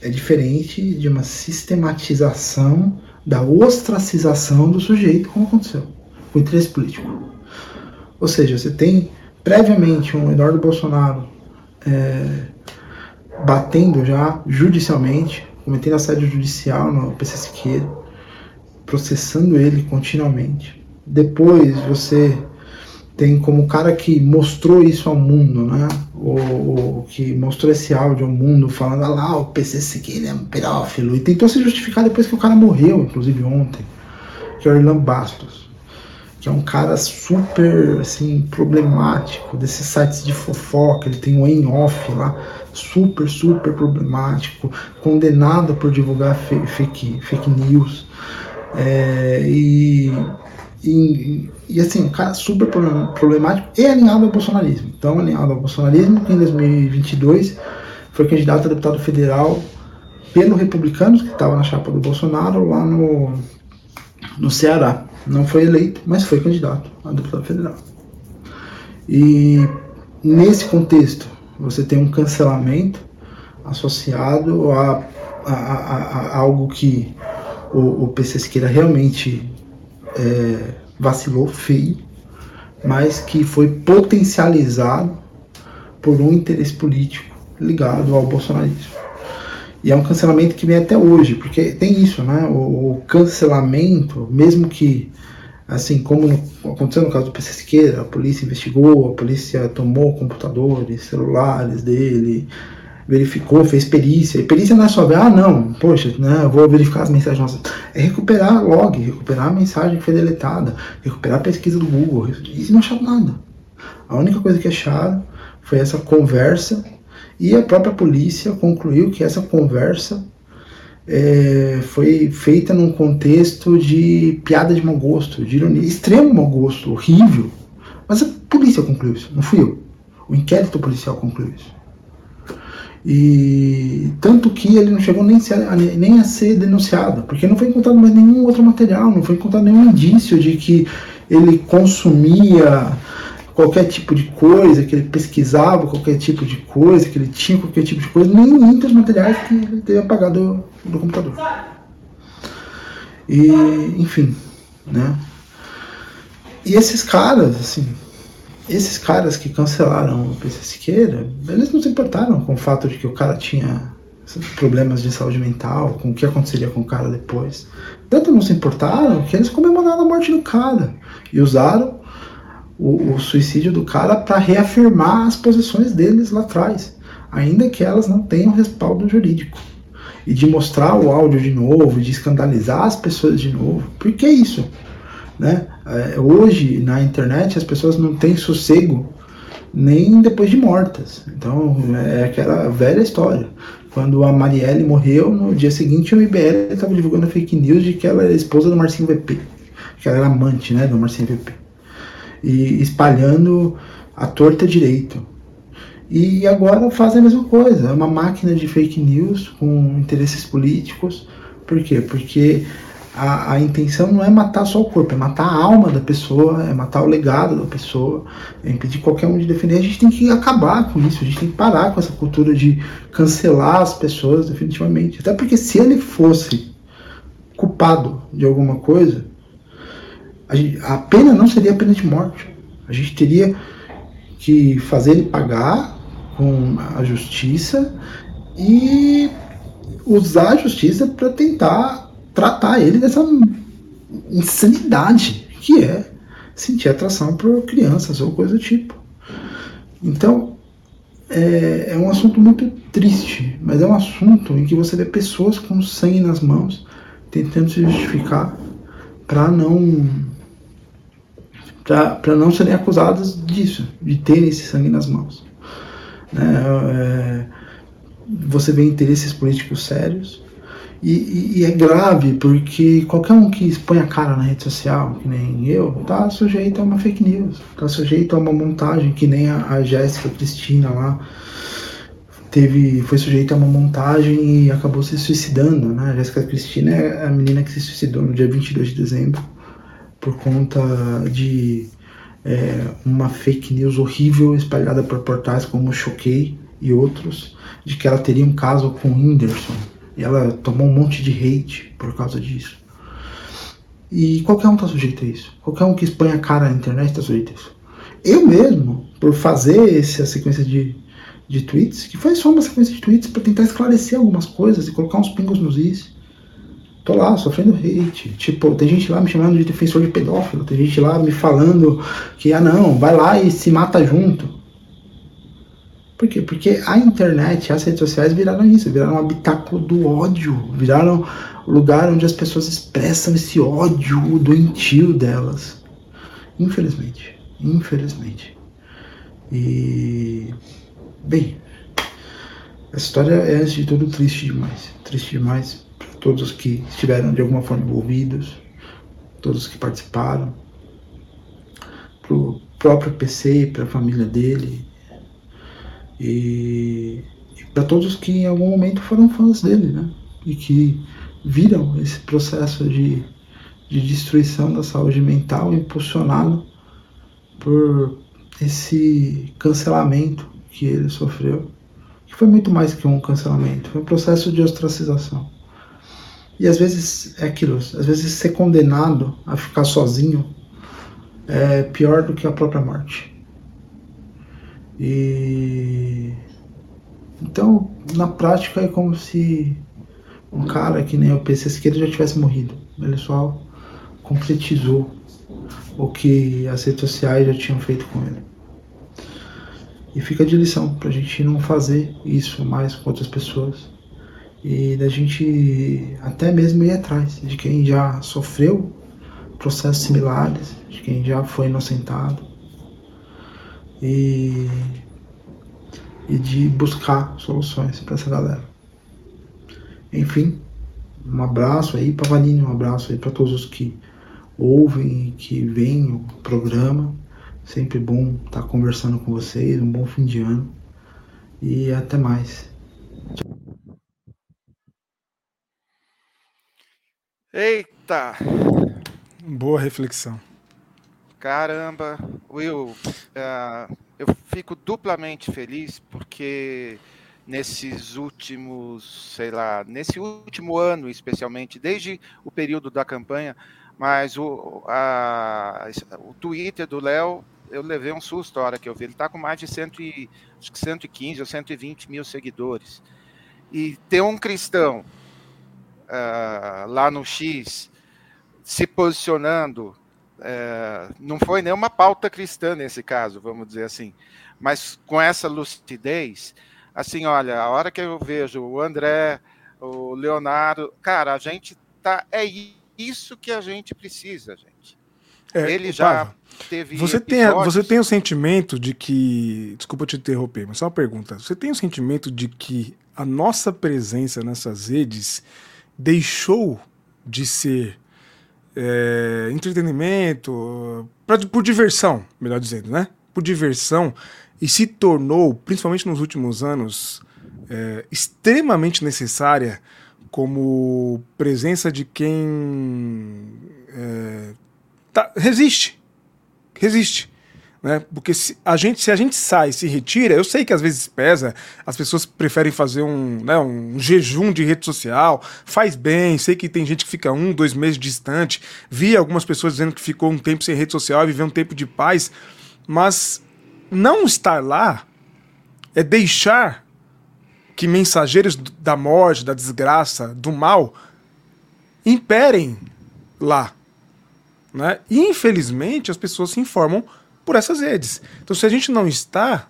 é diferente de uma sistematização da ostracização do sujeito, como aconteceu com o interesse político. Ou seja, você tem previamente um Eduardo Bolsonaro é, batendo já judicialmente, cometendo assédio judicial no PC Siqueira, processando ele continuamente. Depois você tem como cara que mostrou isso ao mundo, né? O, o, que mostrou esse áudio ao mundo falando ah lá, o PC Siqueira é um pedófilo e tentou se justificar depois que o cara morreu, inclusive ontem, que é o Irlan Bastos que é um cara super assim problemático desses sites de fofoca, ele tem um em-off lá, super, super problemático, condenado por divulgar fake, fake news. É, e, e, e, assim, super problemático e alinhado ao bolsonarismo. Então, alinhado ao bolsonarismo, em 2022 foi candidato a deputado federal pelo Republicanos, que estava na chapa do Bolsonaro, lá no, no Ceará. Não foi eleito, mas foi candidato a deputado federal. E nesse contexto, você tem um cancelamento associado a, a, a, a algo que o, o PC Siqueira realmente é, vacilou feio, mas que foi potencializado por um interesse político ligado ao bolsonarismo. E é um cancelamento que vem até hoje, porque tem isso, né? O, o cancelamento, mesmo que, assim como no, aconteceu no caso do PC Siqueira, a polícia investigou, a polícia tomou computadores, celulares dele, verificou, fez perícia. E perícia não é só ver, ah, não, poxa, né, eu vou verificar as mensagens nossas. É recuperar log, recuperar a mensagem que foi deletada, recuperar a pesquisa do Google. E não acharam nada. A única coisa que acharam foi essa conversa e a própria polícia concluiu que essa conversa é, foi feita num contexto de piada de mau gosto, de ironia, extremo mau gosto, horrível. Mas a polícia concluiu isso, não fui eu. O inquérito policial concluiu isso. E tanto que ele não chegou nem, a, nem a ser denunciado, porque não foi encontrado mais nenhum outro material, não foi encontrado nenhum indício de que ele consumia qualquer tipo de coisa, que ele pesquisava qualquer tipo de coisa, que ele tinha qualquer tipo de coisa, nem muitos materiais que ele teve apagado do, do computador. E, enfim, né? E esses caras, assim, esses caras que cancelaram o PC Siqueira, eles não se importaram com o fato de que o cara tinha problemas de saúde mental, com o que aconteceria com o cara depois. Tanto não se importaram que eles comemoraram a morte do cara e usaram o, o suicídio do cara para reafirmar as posições deles lá atrás, ainda que elas não tenham respaldo jurídico. E de mostrar o áudio de novo, de escandalizar as pessoas de novo. Por que isso? Né? É, hoje, na internet, as pessoas não têm sossego nem depois de mortas. Então, é aquela velha história. Quando a Marielle morreu, no dia seguinte o IBL estava divulgando fake news de que ela era esposa do Marcinho VP. Que ela era amante né, do Marcinho VP e espalhando a torta direito. E agora fazem a mesma coisa, é uma máquina de fake news com interesses políticos. Por quê? Porque a, a, intenção não é matar só o corpo, é matar a alma da pessoa, é matar o legado da pessoa, é impedir qualquer um de defender. A gente tem que acabar com isso, a gente tem que parar com essa cultura de cancelar as pessoas definitivamente. Até porque se ele fosse culpado de alguma coisa, a, gente, a pena não seria a pena de morte. A gente teria que fazer ele pagar com a justiça e usar a justiça para tentar tratar ele dessa insanidade que é sentir atração por crianças ou coisa do tipo. Então, é, é, um assunto muito triste, mas é um assunto em que você vê pessoas com sangue nas mãos tentando se justificar para não para não serem acusadas disso, de terem esse sangue nas mãos. Né? É, você vê interesses políticos sérios e, e, é grave porque qualquer um que expõe a cara na rede social, que nem eu, tá sujeito a uma fake news, tá sujeito a uma montagem que nem a, a Jéssica Cristina lá teve foi sujeito a uma montagem e acabou se suicidando, né? A Jéssica Cristina é a menina que se suicidou no dia 22 de dezembro por conta de é, uma fake news horrível espalhada por portais como Choquei e outros, de que ela teria um caso com Whindersson. E ela tomou um monte de hate por causa disso. E qualquer um tá sujeito a isso. Qualquer um que expõe a cara na internet tá sujeito a isso. Eu mesmo, por fazer essa sequência de, de tweets, que foi só uma sequência de tweets para tentar esclarecer algumas coisas e colocar uns pingos nos is. Tô lá, sofrendo hate. Tipo, tem gente lá me chamando de defensor de pedófilo, tem gente lá me falando que, ah não, vai lá e se mata junto. Por quê? Porque a internet, as redes sociais viraram isso, viraram um habitáculo do ódio, viraram lugar onde as pessoas expressam esse ódio doentio delas. Infelizmente. Infelizmente. E. Bem. Essa história é, antes de tudo, triste demais. Triste demais para todos que estiveram de alguma forma envolvidos, todos que participaram, para o próprio PC, para a família dele, e, e para todos que em algum momento foram fãs dele, né? E que viram esse processo de, de destruição da saúde mental impulsionado por esse cancelamento que ele sofreu, que foi muito mais que um cancelamento, foi um processo de ostracização. E às vezes é aquilo, às vezes ser condenado a ficar sozinho é pior do que a própria morte. E então, na prática é como se um cara que nem o PC Siqueira já tivesse morrido. Ele só concretizou o que as redes sociais já tinham feito com ele. E fica de lição pra gente não fazer isso mais com outras pessoas. E da gente até mesmo ir atrás de quem já sofreu processos similares, de quem já foi inocentado e, e de buscar soluções para essa galera. Enfim, um abraço aí para Vanini, um abraço aí para todos os que ouvem e que veem o programa. Sempre bom estar tá conversando com vocês, um bom fim de ano e até mais. Eita! Boa reflexão. Caramba, Will, uh, eu fico duplamente feliz porque nesses últimos, sei lá, nesse último ano especialmente, desde o período da campanha, mas o, a, o Twitter do Léo, eu levei um susto a hora que eu vi. Ele está com mais de 100, acho que 115 ou 120 mil seguidores. E ter um cristão uh, lá no X se posicionando é, não foi nenhuma pauta cristã nesse caso, vamos dizer assim, mas com essa lucidez, assim, olha, a hora que eu vejo o André, o Leonardo, cara, a gente tá, é isso que a gente precisa, gente. É, Ele já teve. Você tem, você tem o sentimento de que. Desculpa te interromper, mas só uma pergunta. Você tem o sentimento de que a nossa presença nessas redes deixou de ser é, entretenimento, pra, por diversão, melhor dizendo, né? Por diversão, e se tornou, principalmente nos últimos anos, é, extremamente necessária como presença de quem é, tá, resiste. Resiste. Né? Porque se a, gente, se a gente sai, se retira, eu sei que às vezes pesa, as pessoas preferem fazer um, né, um jejum de rede social, faz bem, sei que tem gente que fica um, dois meses distante, vi algumas pessoas dizendo que ficou um tempo sem rede social e viveu um tempo de paz, mas não estar lá é deixar que mensageiros da morte, da desgraça, do mal imperem lá. Né? E infelizmente as pessoas se informam por essas redes. Então, se a gente não está,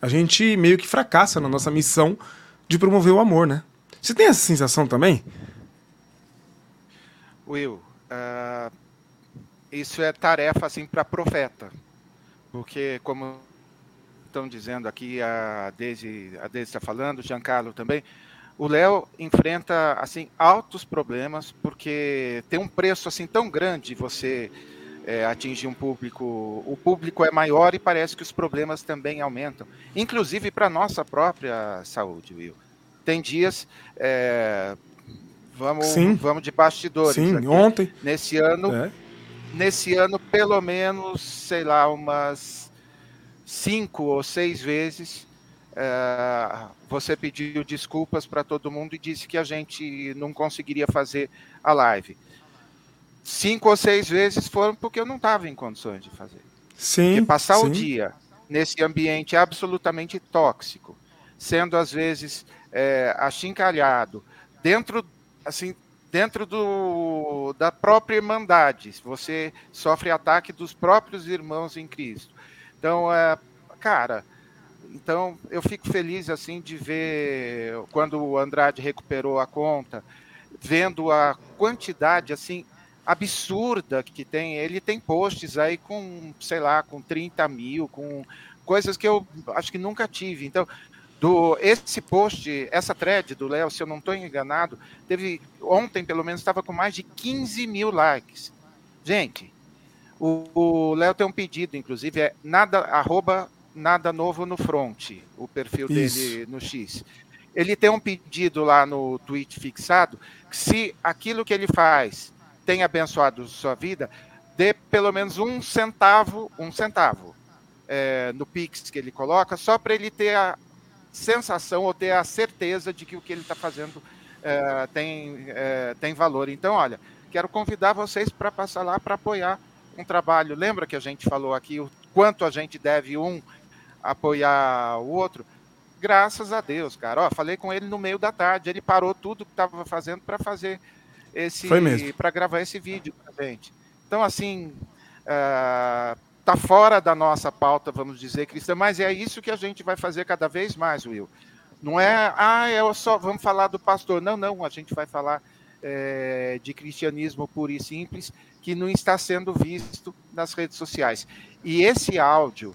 a gente meio que fracassa na nossa missão de promover o amor, né? Você tem essa sensação também? Will, uh, isso é tarefa assim para profeta, porque como estão dizendo aqui a Deise, a Deise está falando, o Giancarlo também, o Léo enfrenta assim altos problemas porque tem um preço assim tão grande você é, atingir um público, o público é maior e parece que os problemas também aumentam, inclusive para nossa própria saúde, Will. Tem dias, é, vamos, Sim. vamos de bastidores. Sim, aqui. ontem. Nesse ano, é. nesse ano pelo menos, sei lá, umas cinco ou seis vezes é, você pediu desculpas para todo mundo e disse que a gente não conseguiria fazer a live. Cinco ou seis vezes foram porque eu não estava em condições de fazer. Sim. Porque passar sim. o dia nesse ambiente absolutamente tóxico, sendo às vezes é, achincalhado, dentro, assim, dentro do, da própria irmandade, você sofre ataque dos próprios irmãos em Cristo. Então, é, cara, então eu fico feliz assim de ver quando o Andrade recuperou a conta, vendo a quantidade assim absurda que tem. Ele tem posts aí com, sei lá, com 30 mil, com coisas que eu acho que nunca tive. Então, do esse post, essa thread do Léo, se eu não estou enganado, teve ontem pelo menos estava com mais de 15 mil likes. Gente, o Léo tem um pedido, inclusive, é nada arroba nada novo no front, o perfil Isso. dele no X. Ele tem um pedido lá no tweet fixado, que se aquilo que ele faz tem abençoado sua vida, dê pelo menos um centavo, um centavo é, no Pix que ele coloca, só para ele ter a sensação ou ter a certeza de que o que ele está fazendo é, tem, é, tem valor. Então, olha, quero convidar vocês para passar lá para apoiar um trabalho. Lembra que a gente falou aqui o quanto a gente deve um apoiar o outro? Graças a Deus, cara. Ó, falei com ele no meio da tarde, ele parou tudo que estava fazendo para fazer esse para gravar esse vídeo pra gente. Então, assim, uh, tá fora da nossa pauta, vamos dizer, cristã, mas é isso que a gente vai fazer cada vez mais, Will. Não é, ah, é só vamos falar do pastor. Não, não, a gente vai falar é, de cristianismo puro e simples que não está sendo visto nas redes sociais. E esse áudio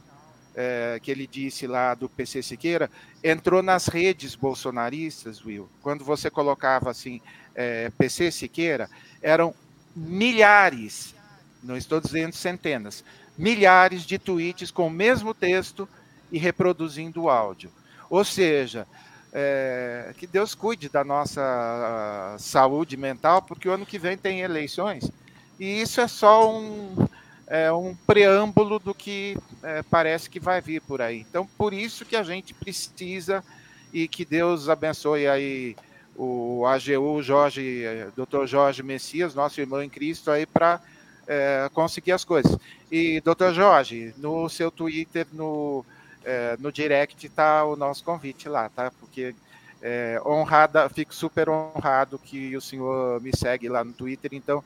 é, que ele disse lá do PC Siqueira entrou nas redes bolsonaristas, Will. Quando você colocava assim, é, PC Siqueira, eram milhares, não estou dizendo centenas, milhares de tweets com o mesmo texto e reproduzindo o áudio. Ou seja, é, que Deus cuide da nossa saúde mental, porque o ano que vem tem eleições, e isso é só um, é, um preâmbulo do que é, parece que vai vir por aí. Então, por isso que a gente precisa e que Deus abençoe aí o AGU Jorge, Dr. Jorge Messias, nosso irmão em Cristo, aí para é, conseguir as coisas. E, Dr. Jorge, no seu Twitter, no, é, no direct, está o nosso convite lá, tá? Porque é, honrada, fico super honrado que o senhor me segue lá no Twitter, então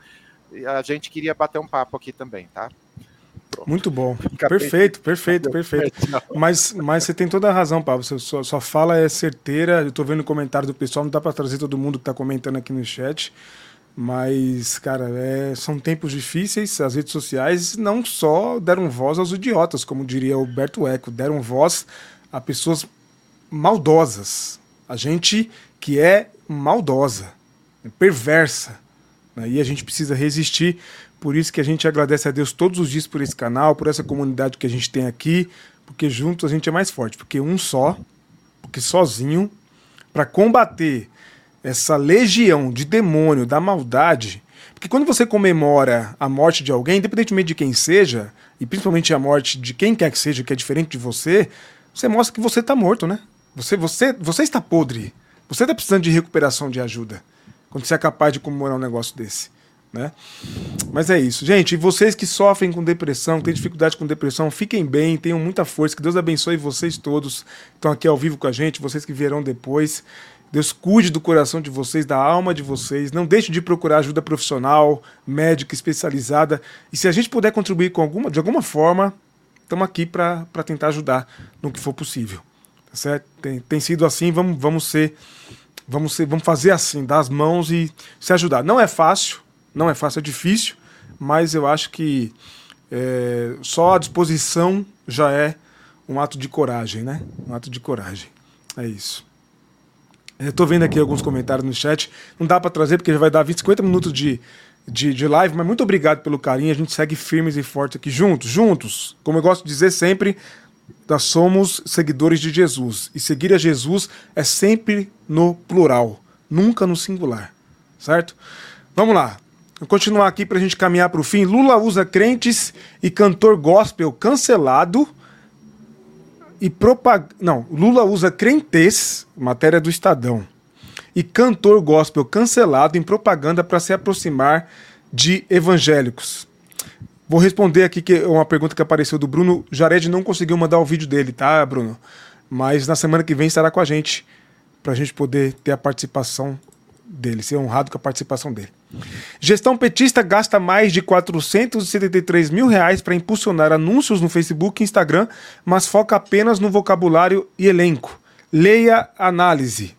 a gente queria bater um papo aqui também, tá? Pronto. Muito bom. Perfeito, perfeito, perfeito. [LAUGHS] Mas, mas você tem toda a razão, Pablo. Sua, sua fala é certeira. Eu estou vendo o comentário do pessoal, não dá para trazer todo mundo que está comentando aqui no chat. Mas, cara, é, são tempos difíceis. As redes sociais não só deram voz aos idiotas, como diria o Berto Eco, deram voz a pessoas maldosas. A gente que é maldosa, perversa. Né? E a gente precisa resistir por isso que a gente agradece a Deus todos os dias por esse canal, por essa comunidade que a gente tem aqui, porque juntos a gente é mais forte, porque um só, porque sozinho, para combater essa legião de demônio, da maldade, porque quando você comemora a morte de alguém, independentemente de quem seja, e principalmente a morte de quem quer que seja, que é diferente de você, você mostra que você está morto, né? Você, você, você está podre. Você está precisando de recuperação de ajuda. Quando você é capaz de comemorar um negócio desse né? Mas é isso. Gente, e vocês que sofrem com depressão, têm dificuldade com depressão, fiquem bem, tenham muita força, que Deus abençoe vocês todos que estão aqui ao vivo com a gente, vocês que vierão depois. Deus cuide do coração de vocês, da alma de vocês. Não deixe de procurar ajuda profissional, médica, especializada. E se a gente puder contribuir com alguma, de alguma forma, estamos aqui para tentar ajudar no que for possível. Tá certo? Tem, tem sido assim, vamos, vamos ser. Vamos, ser, vamos fazer assim, dar as mãos e se ajudar. Não é fácil, não é fácil, é difícil, mas eu acho que é, só a disposição já é um ato de coragem, né? Um ato de coragem. É isso. Estou vendo aqui alguns comentários no chat. Não dá para trazer porque vai dar 20, 50 minutos de, de, de, live, mas muito obrigado pelo carinho. A gente segue firmes e fortes aqui juntos, juntos. Como eu gosto de dizer sempre, nós somos seguidores de Jesus. E seguir a Jesus é sempre no plural, nunca no singular. Certo? Vamos lá. Vou continuar aqui para a gente caminhar para o fim. Lula usa crentes e cantor gospel cancelado e propag... Não, Lula usa crentez, matéria do Estadão, e cantor gospel cancelado em propaganda para se aproximar de evangélicos. Vou responder aqui que uma pergunta que apareceu do Bruno. Jared não conseguiu mandar o vídeo dele, tá, Bruno? Mas na semana que vem estará com a gente para a gente poder ter a participação dele, ser honrado com a participação dele. Gestão petista gasta mais de 473 mil reais para impulsionar anúncios no Facebook e Instagram, mas foca apenas no vocabulário e elenco. Leia análise.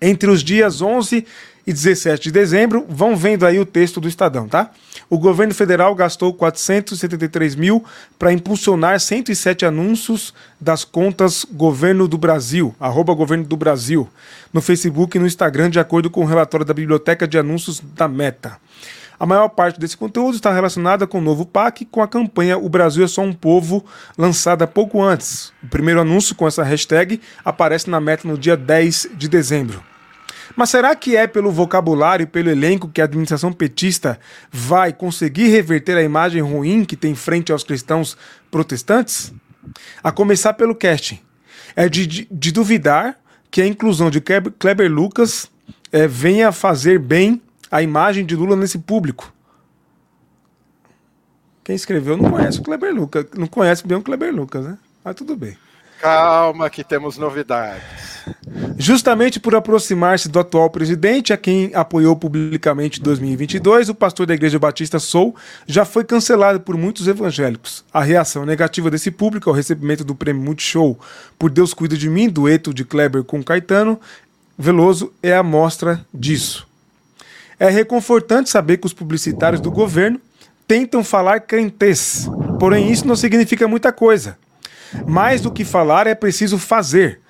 Entre os dias 11 e 17 de dezembro, vão vendo aí o texto do Estadão, tá? O governo federal gastou 473 mil para impulsionar 107 anúncios das contas Governo do Brasil, arroba Governo do Brasil, no Facebook e no Instagram, de acordo com o relatório da Biblioteca de Anúncios da Meta. A maior parte desse conteúdo está relacionada com o novo PAC com a campanha O Brasil é só um povo, lançada pouco antes. O primeiro anúncio com essa hashtag aparece na meta no dia 10 de dezembro. Mas será que é pelo vocabulário pelo elenco que a administração petista vai conseguir reverter a imagem ruim que tem frente aos cristãos protestantes? A começar pelo casting. É de, de, de duvidar que a inclusão de Kleber Lucas é, venha fazer bem a imagem de Lula nesse público. Quem escreveu não conhece o Kleber Lucas, não conhece bem o Kleber Lucas, né? Mas tudo bem. Calma, que temos novidades. Justamente por aproximar-se do atual presidente, a quem apoiou publicamente em 2022, o pastor da Igreja Batista Sou já foi cancelado por muitos evangélicos. A reação negativa desse público ao recebimento do prêmio Multishow Por Deus Cuida de Mim, dueto de Kleber com Caetano Veloso, é a mostra disso. É reconfortante saber que os publicitários do governo tentam falar crentez, porém isso não significa muita coisa. Mais do que falar, é preciso fazer.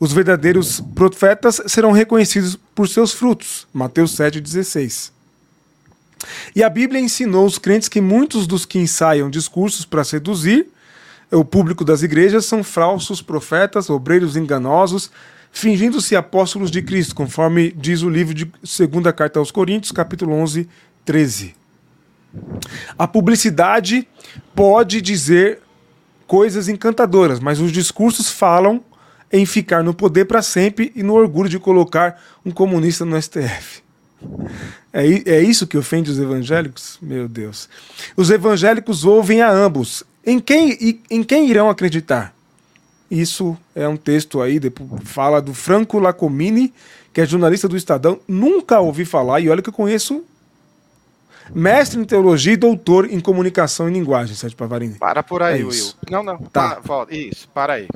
Os verdadeiros profetas serão reconhecidos por seus frutos. Mateus 7,16. E a Bíblia ensinou os crentes que muitos dos que ensaiam discursos para seduzir o público das igrejas são falsos profetas, obreiros enganosos, fingindo-se apóstolos de Cristo, conforme diz o livro de 2 Carta aos Coríntios, capítulo 11, 13. A publicidade pode dizer coisas encantadoras, mas os discursos falam em ficar no poder para sempre e no orgulho de colocar um comunista no STF. É, é isso que ofende os evangélicos? Meu Deus. Os evangélicos ouvem a ambos. Em quem, em quem irão acreditar? Isso é um texto aí, fala do Franco Lacomini, que é jornalista do Estadão. Nunca ouvi falar, e olha que eu conheço mestre em teologia e doutor em comunicação e linguagem, Sérgio Pavarini. Para por aí, é Will. Não, não. Tá. Para, volta. Isso, para aí.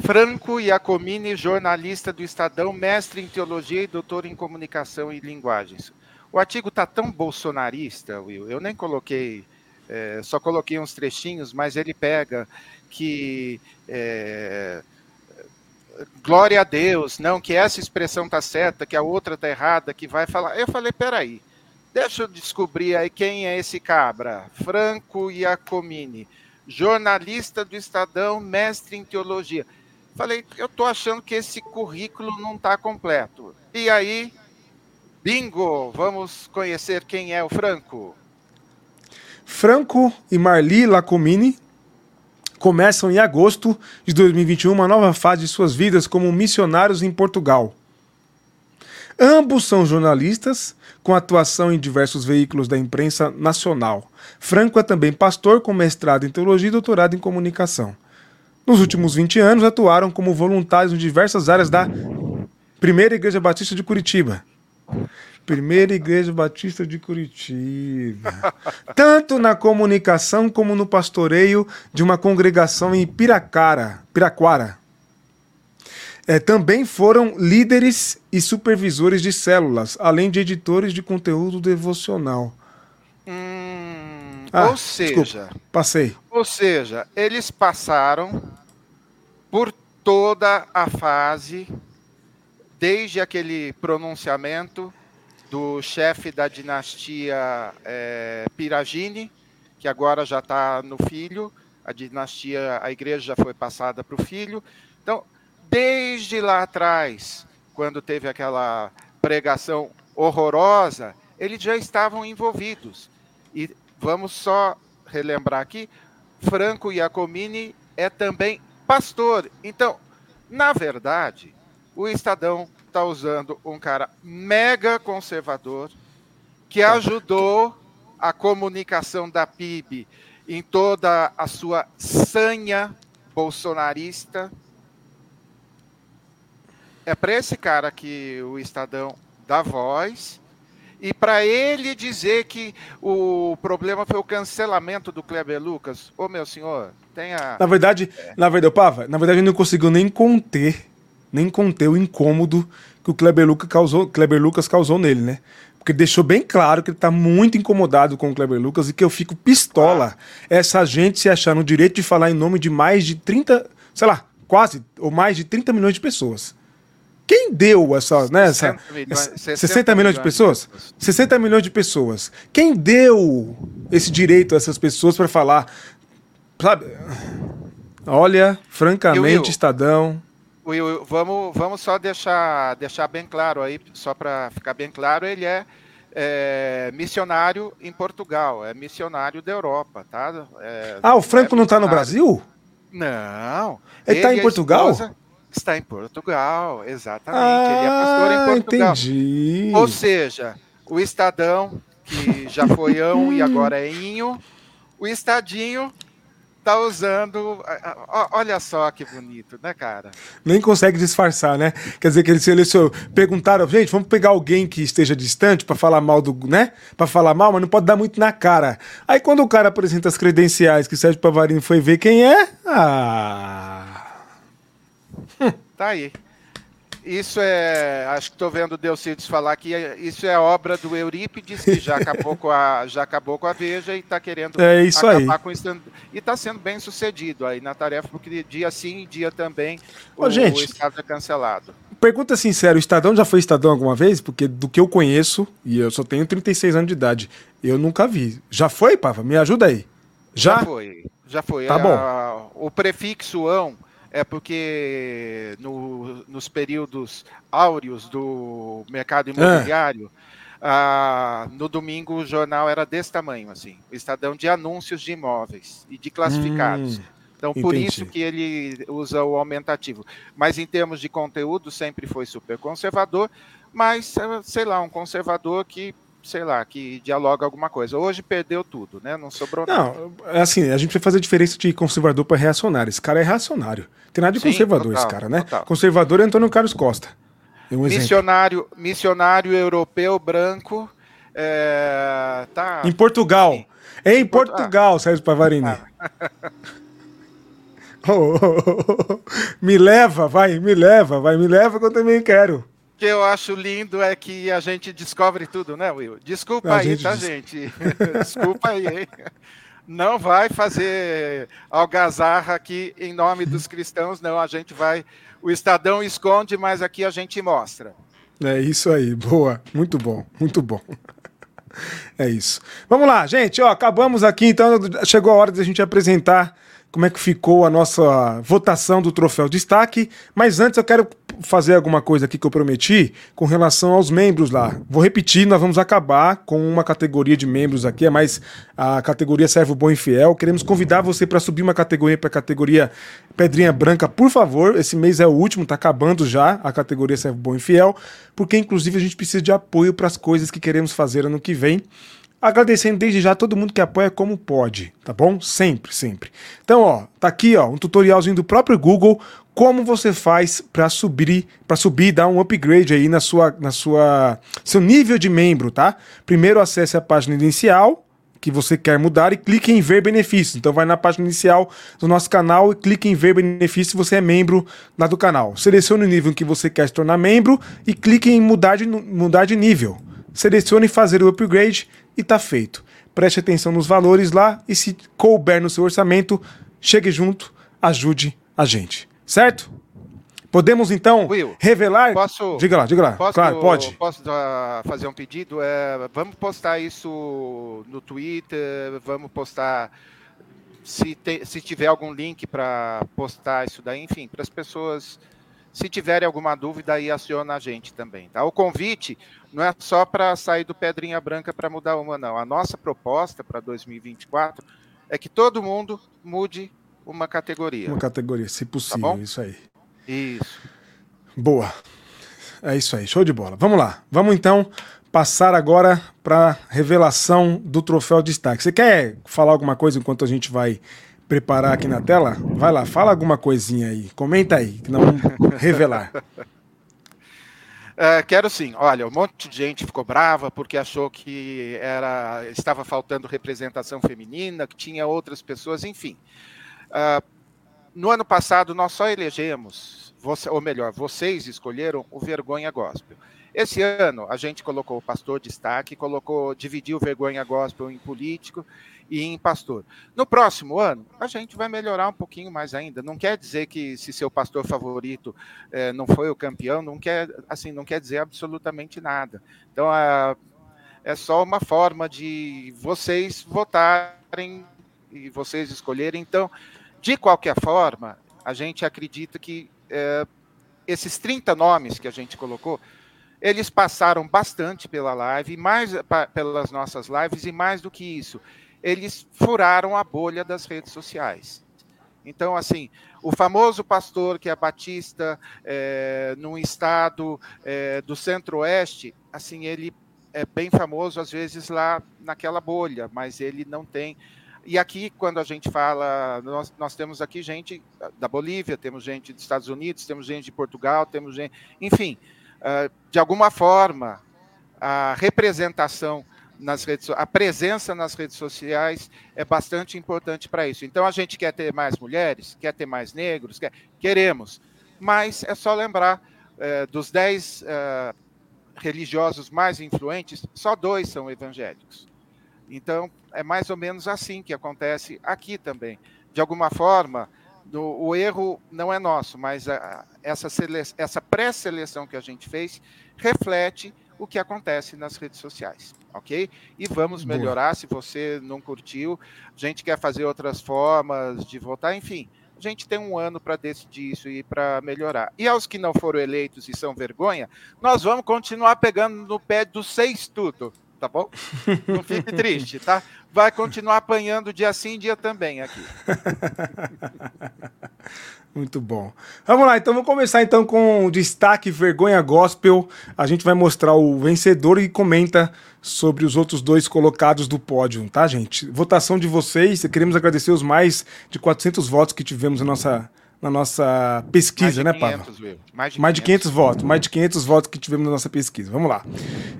Franco Iacomini, jornalista do Estadão, mestre em teologia e doutor em comunicação e linguagens. O artigo está tão bolsonarista, Will, eu nem coloquei, é, só coloquei uns trechinhos, mas ele pega que é, glória a Deus, não, que essa expressão está certa, que a outra está errada, que vai falar. Eu falei, peraí, Deixa eu descobrir aí quem é esse cabra. Franco Iacomini, jornalista do Estadão, mestre em teologia. Falei, eu tô achando que esse currículo não está completo. E aí, bingo, vamos conhecer quem é o Franco. Franco e Marli Lacomini começam em agosto de 2021 uma nova fase de suas vidas como missionários em Portugal. Ambos são jornalistas, com atuação em diversos veículos da imprensa nacional. Franco é também pastor com mestrado em teologia e doutorado em comunicação. Nos últimos 20 anos, atuaram como voluntários em diversas áreas da Primeira Igreja Batista de Curitiba. Primeira Igreja Batista de Curitiba. [LAUGHS] Tanto na comunicação como no pastoreio de uma congregação em Piracara, Piraquara, é, também foram líderes e supervisores de células, além de editores de conteúdo devocional. Hum, ah, ou seja, desculpa, passei. Ou seja, eles passaram por toda a fase, desde aquele pronunciamento do chefe da dinastia é, Piragine, que agora já está no filho, a dinastia, a igreja já foi passada para o filho. Então, desde lá atrás, quando teve aquela pregação horrorosa, eles já estavam envolvidos. E vamos só relembrar aqui, Franco Iacomini é também pastor. Então, na verdade, o Estadão está usando um cara mega conservador que ajudou a comunicação da PIB em toda a sua sanha bolsonarista. É para esse cara que o Estadão dá voz e para ele dizer que o problema foi o cancelamento do Kleber Lucas. Ô meu senhor, tenha. Na verdade, é. na verdade, Pava, na verdade, ele não conseguiu nem conter, nem conter o incômodo que o Kleber Lucas causou, Kleber Lucas causou nele, né? Porque deixou bem claro que ele tá muito incomodado com o Kleber Lucas e que eu fico pistola ah. essa gente se achando o direito de falar em nome de mais de 30, sei lá, quase, ou mais de 30 milhões de pessoas. Quem deu essa, né, 60, essa, milhões, 60, 60 milhões de pessoas? 60 milhões de pessoas. Quem deu esse direito a essas pessoas para falar? Sabe? Olha, francamente, Estadão. Will, vamos, vamos só deixar, deixar bem claro aí, só para ficar bem claro, ele é, é, missionário em Portugal, é missionário da Europa, tá? É, ah, o Franco é não está no Brasil? Não. Ele está em Portugal? Esposa, Está em Portugal, exatamente. Ah, Ele é pastor em Portugal. Entendi. Ou seja, o Estadão, que já foi ão e agora é inho, o Estadinho tá usando. Olha só que bonito, né, cara? Nem consegue disfarçar, né? Quer dizer que eles selecionou. Perguntaram, gente, vamos pegar alguém que esteja distante para falar mal do. né? Para falar mal, mas não pode dar muito na cara. Aí quando o cara apresenta as credenciais que o Sérgio Pavarini foi ver quem é. Ah. [LAUGHS] Tá aí. Isso é, acho que estou vendo o Delcides falar que isso é obra do Eurípides, que já acabou com a, [LAUGHS] já acabou com a Veja e está querendo é isso acabar aí. com isso. E está sendo bem sucedido aí na tarefa, porque dia sim, dia também Ô, o, gente, o Estado é cancelado. Pergunta sincera, o Estadão já foi Estadão alguma vez? Porque do que eu conheço, e eu só tenho 36 anos de idade, eu nunca vi. Já foi, Pava? Me ajuda aí. Já? Já foi, já foi. Tá bom. o prefixo ão é porque no, nos períodos áureos do mercado imobiliário, ah, no domingo o jornal era desse tamanho, assim, o Estadão de anúncios de imóveis e de classificados. Hum, então, por entendi. isso que ele usa o aumentativo. Mas em termos de conteúdo, sempre foi super conservador, mas, sei lá, um conservador que sei lá, que dialoga alguma coisa. Hoje perdeu tudo, né? Não sobrou não, nada. Não, é assim, a gente precisa fazer a diferença de conservador para reacionário. Esse cara é reacionário. Tem nada de Sim, conservador total, esse cara, né? Total. Conservador é Antônio Carlos Costa. É um missionário, missionário europeu branco. É, tá... Em Portugal. É em Portugal, ah. Sérgio Pavarini. Ah. [LAUGHS] oh, oh, oh, me leva, vai, me leva, vai, me leva que eu também quero que eu acho lindo é que a gente descobre tudo, né, Will? Desculpa a aí, gente tá, diz... gente? [LAUGHS] Desculpa aí, hein? Não vai fazer algazarra aqui em nome dos [LAUGHS] cristãos, não. A gente vai. O Estadão esconde, mas aqui a gente mostra. É isso aí, boa. Muito bom, muito bom. [LAUGHS] É isso. Vamos lá, gente. Ó, acabamos aqui, então chegou a hora de a gente apresentar como é que ficou a nossa votação do troféu destaque. Mas antes eu quero fazer alguma coisa aqui que eu prometi com relação aos membros lá. Vou repetir, nós vamos acabar com uma categoria de membros aqui, é mais a categoria Servo Bom e Fiel. Queremos convidar você para subir uma categoria para a categoria Pedrinha Branca, por favor. Esse mês é o último, está acabando já a categoria Servo Bom e Fiel, porque inclusive a gente precisa de apoio para as coisas que queremos fazer ano que vem. Agradecendo desde já todo mundo que apoia como pode, tá bom? Sempre, sempre. Então, ó, tá aqui, ó, um tutorialzinho do próprio Google como você faz para subir, para subir, dar um upgrade aí na sua, na sua, seu nível de membro, tá? Primeiro acesse a página inicial que você quer mudar e clique em ver benefícios. Então vai na página inicial do nosso canal e clique em ver benefícios você é membro lá do canal. Selecione o nível em que você quer se tornar membro e clique em mudar de, mudar de nível. Selecione fazer o upgrade e tá feito. Preste atenção nos valores lá e se couber no seu orçamento, chegue junto, ajude a gente. Certo? Podemos então Will, revelar. Posso, diga lá, diga lá. Posso, claro, pode. Posso uh, fazer um pedido? É, vamos postar isso no Twitter, vamos postar. Se, te, se tiver algum link para postar isso daí, enfim, para as pessoas, se tiverem alguma dúvida, aí aciona a gente também. Tá? O convite não é só para sair do Pedrinha Branca para mudar uma, não. A nossa proposta para 2024 é que todo mundo mude uma categoria. Uma categoria, se possível, tá isso aí. Isso. Boa. É isso aí, show de bola. Vamos lá. Vamos então passar agora para revelação do troféu de destaque. Você quer falar alguma coisa enquanto a gente vai preparar aqui na tela? Vai lá, fala alguma coisinha aí. Comenta aí, que nós vamos [LAUGHS] revelar. Uh, quero sim. Olha, um monte de gente ficou brava porque achou que era estava faltando representação feminina, que tinha outras pessoas, enfim. Uh, no ano passado nós só elegemos, você, ou melhor, vocês escolheram o Vergonha Gospel. Esse ano a gente colocou o pastor destaque, colocou, dividiu vergonha gospel em político e em pastor. No próximo ano, a gente vai melhorar um pouquinho mais ainda. Não quer dizer que se seu pastor favorito eh, não foi o campeão, não quer, assim, não quer dizer absolutamente nada. Então, é só uma forma de vocês votarem e vocês escolherem. Então, de qualquer forma, a gente acredita que eh, esses 30 nomes que a gente colocou eles passaram bastante pela live, mais pelas nossas lives, e mais do que isso, eles furaram a bolha das redes sociais. Então, assim, o famoso pastor que é batista é, num estado é, do centro-oeste, assim, ele é bem famoso às vezes lá naquela bolha, mas ele não tem. E aqui, quando a gente fala, nós, nós temos aqui gente da Bolívia, temos gente dos Estados Unidos, temos gente de Portugal, temos gente. Enfim, ah, de alguma forma, a representação nas redes, a presença nas redes sociais é bastante importante para isso. Então a gente quer ter mais mulheres, quer ter mais negros, quer, queremos, mas é só lembrar eh, dos dez uh, religiosos mais influentes, só dois são evangélicos. Então é mais ou menos assim que acontece aqui também. De alguma forma, do, o erro não é nosso, mas a, essa, essa pré-seleção que a gente fez reflete o que acontece nas redes sociais, ok? E vamos melhorar. Se você não curtiu, a gente quer fazer outras formas de votar, enfim. A gente tem um ano para decidir isso e para melhorar. E aos que não foram eleitos e são vergonha, nós vamos continuar pegando no pé dos seis tudo tá bom? Não fique triste, tá? Vai continuar apanhando dia sim, dia também aqui. [LAUGHS] Muito bom. Vamos lá, então vamos começar então com o destaque Vergonha Gospel. A gente vai mostrar o vencedor e comenta sobre os outros dois colocados do pódio, tá, gente? Votação de vocês, queremos agradecer os mais de 400 votos que tivemos na nossa na nossa pesquisa, né, Pava? Mais de, mais de 500 votos, mais de 500 votos que tivemos na nossa pesquisa. Vamos lá.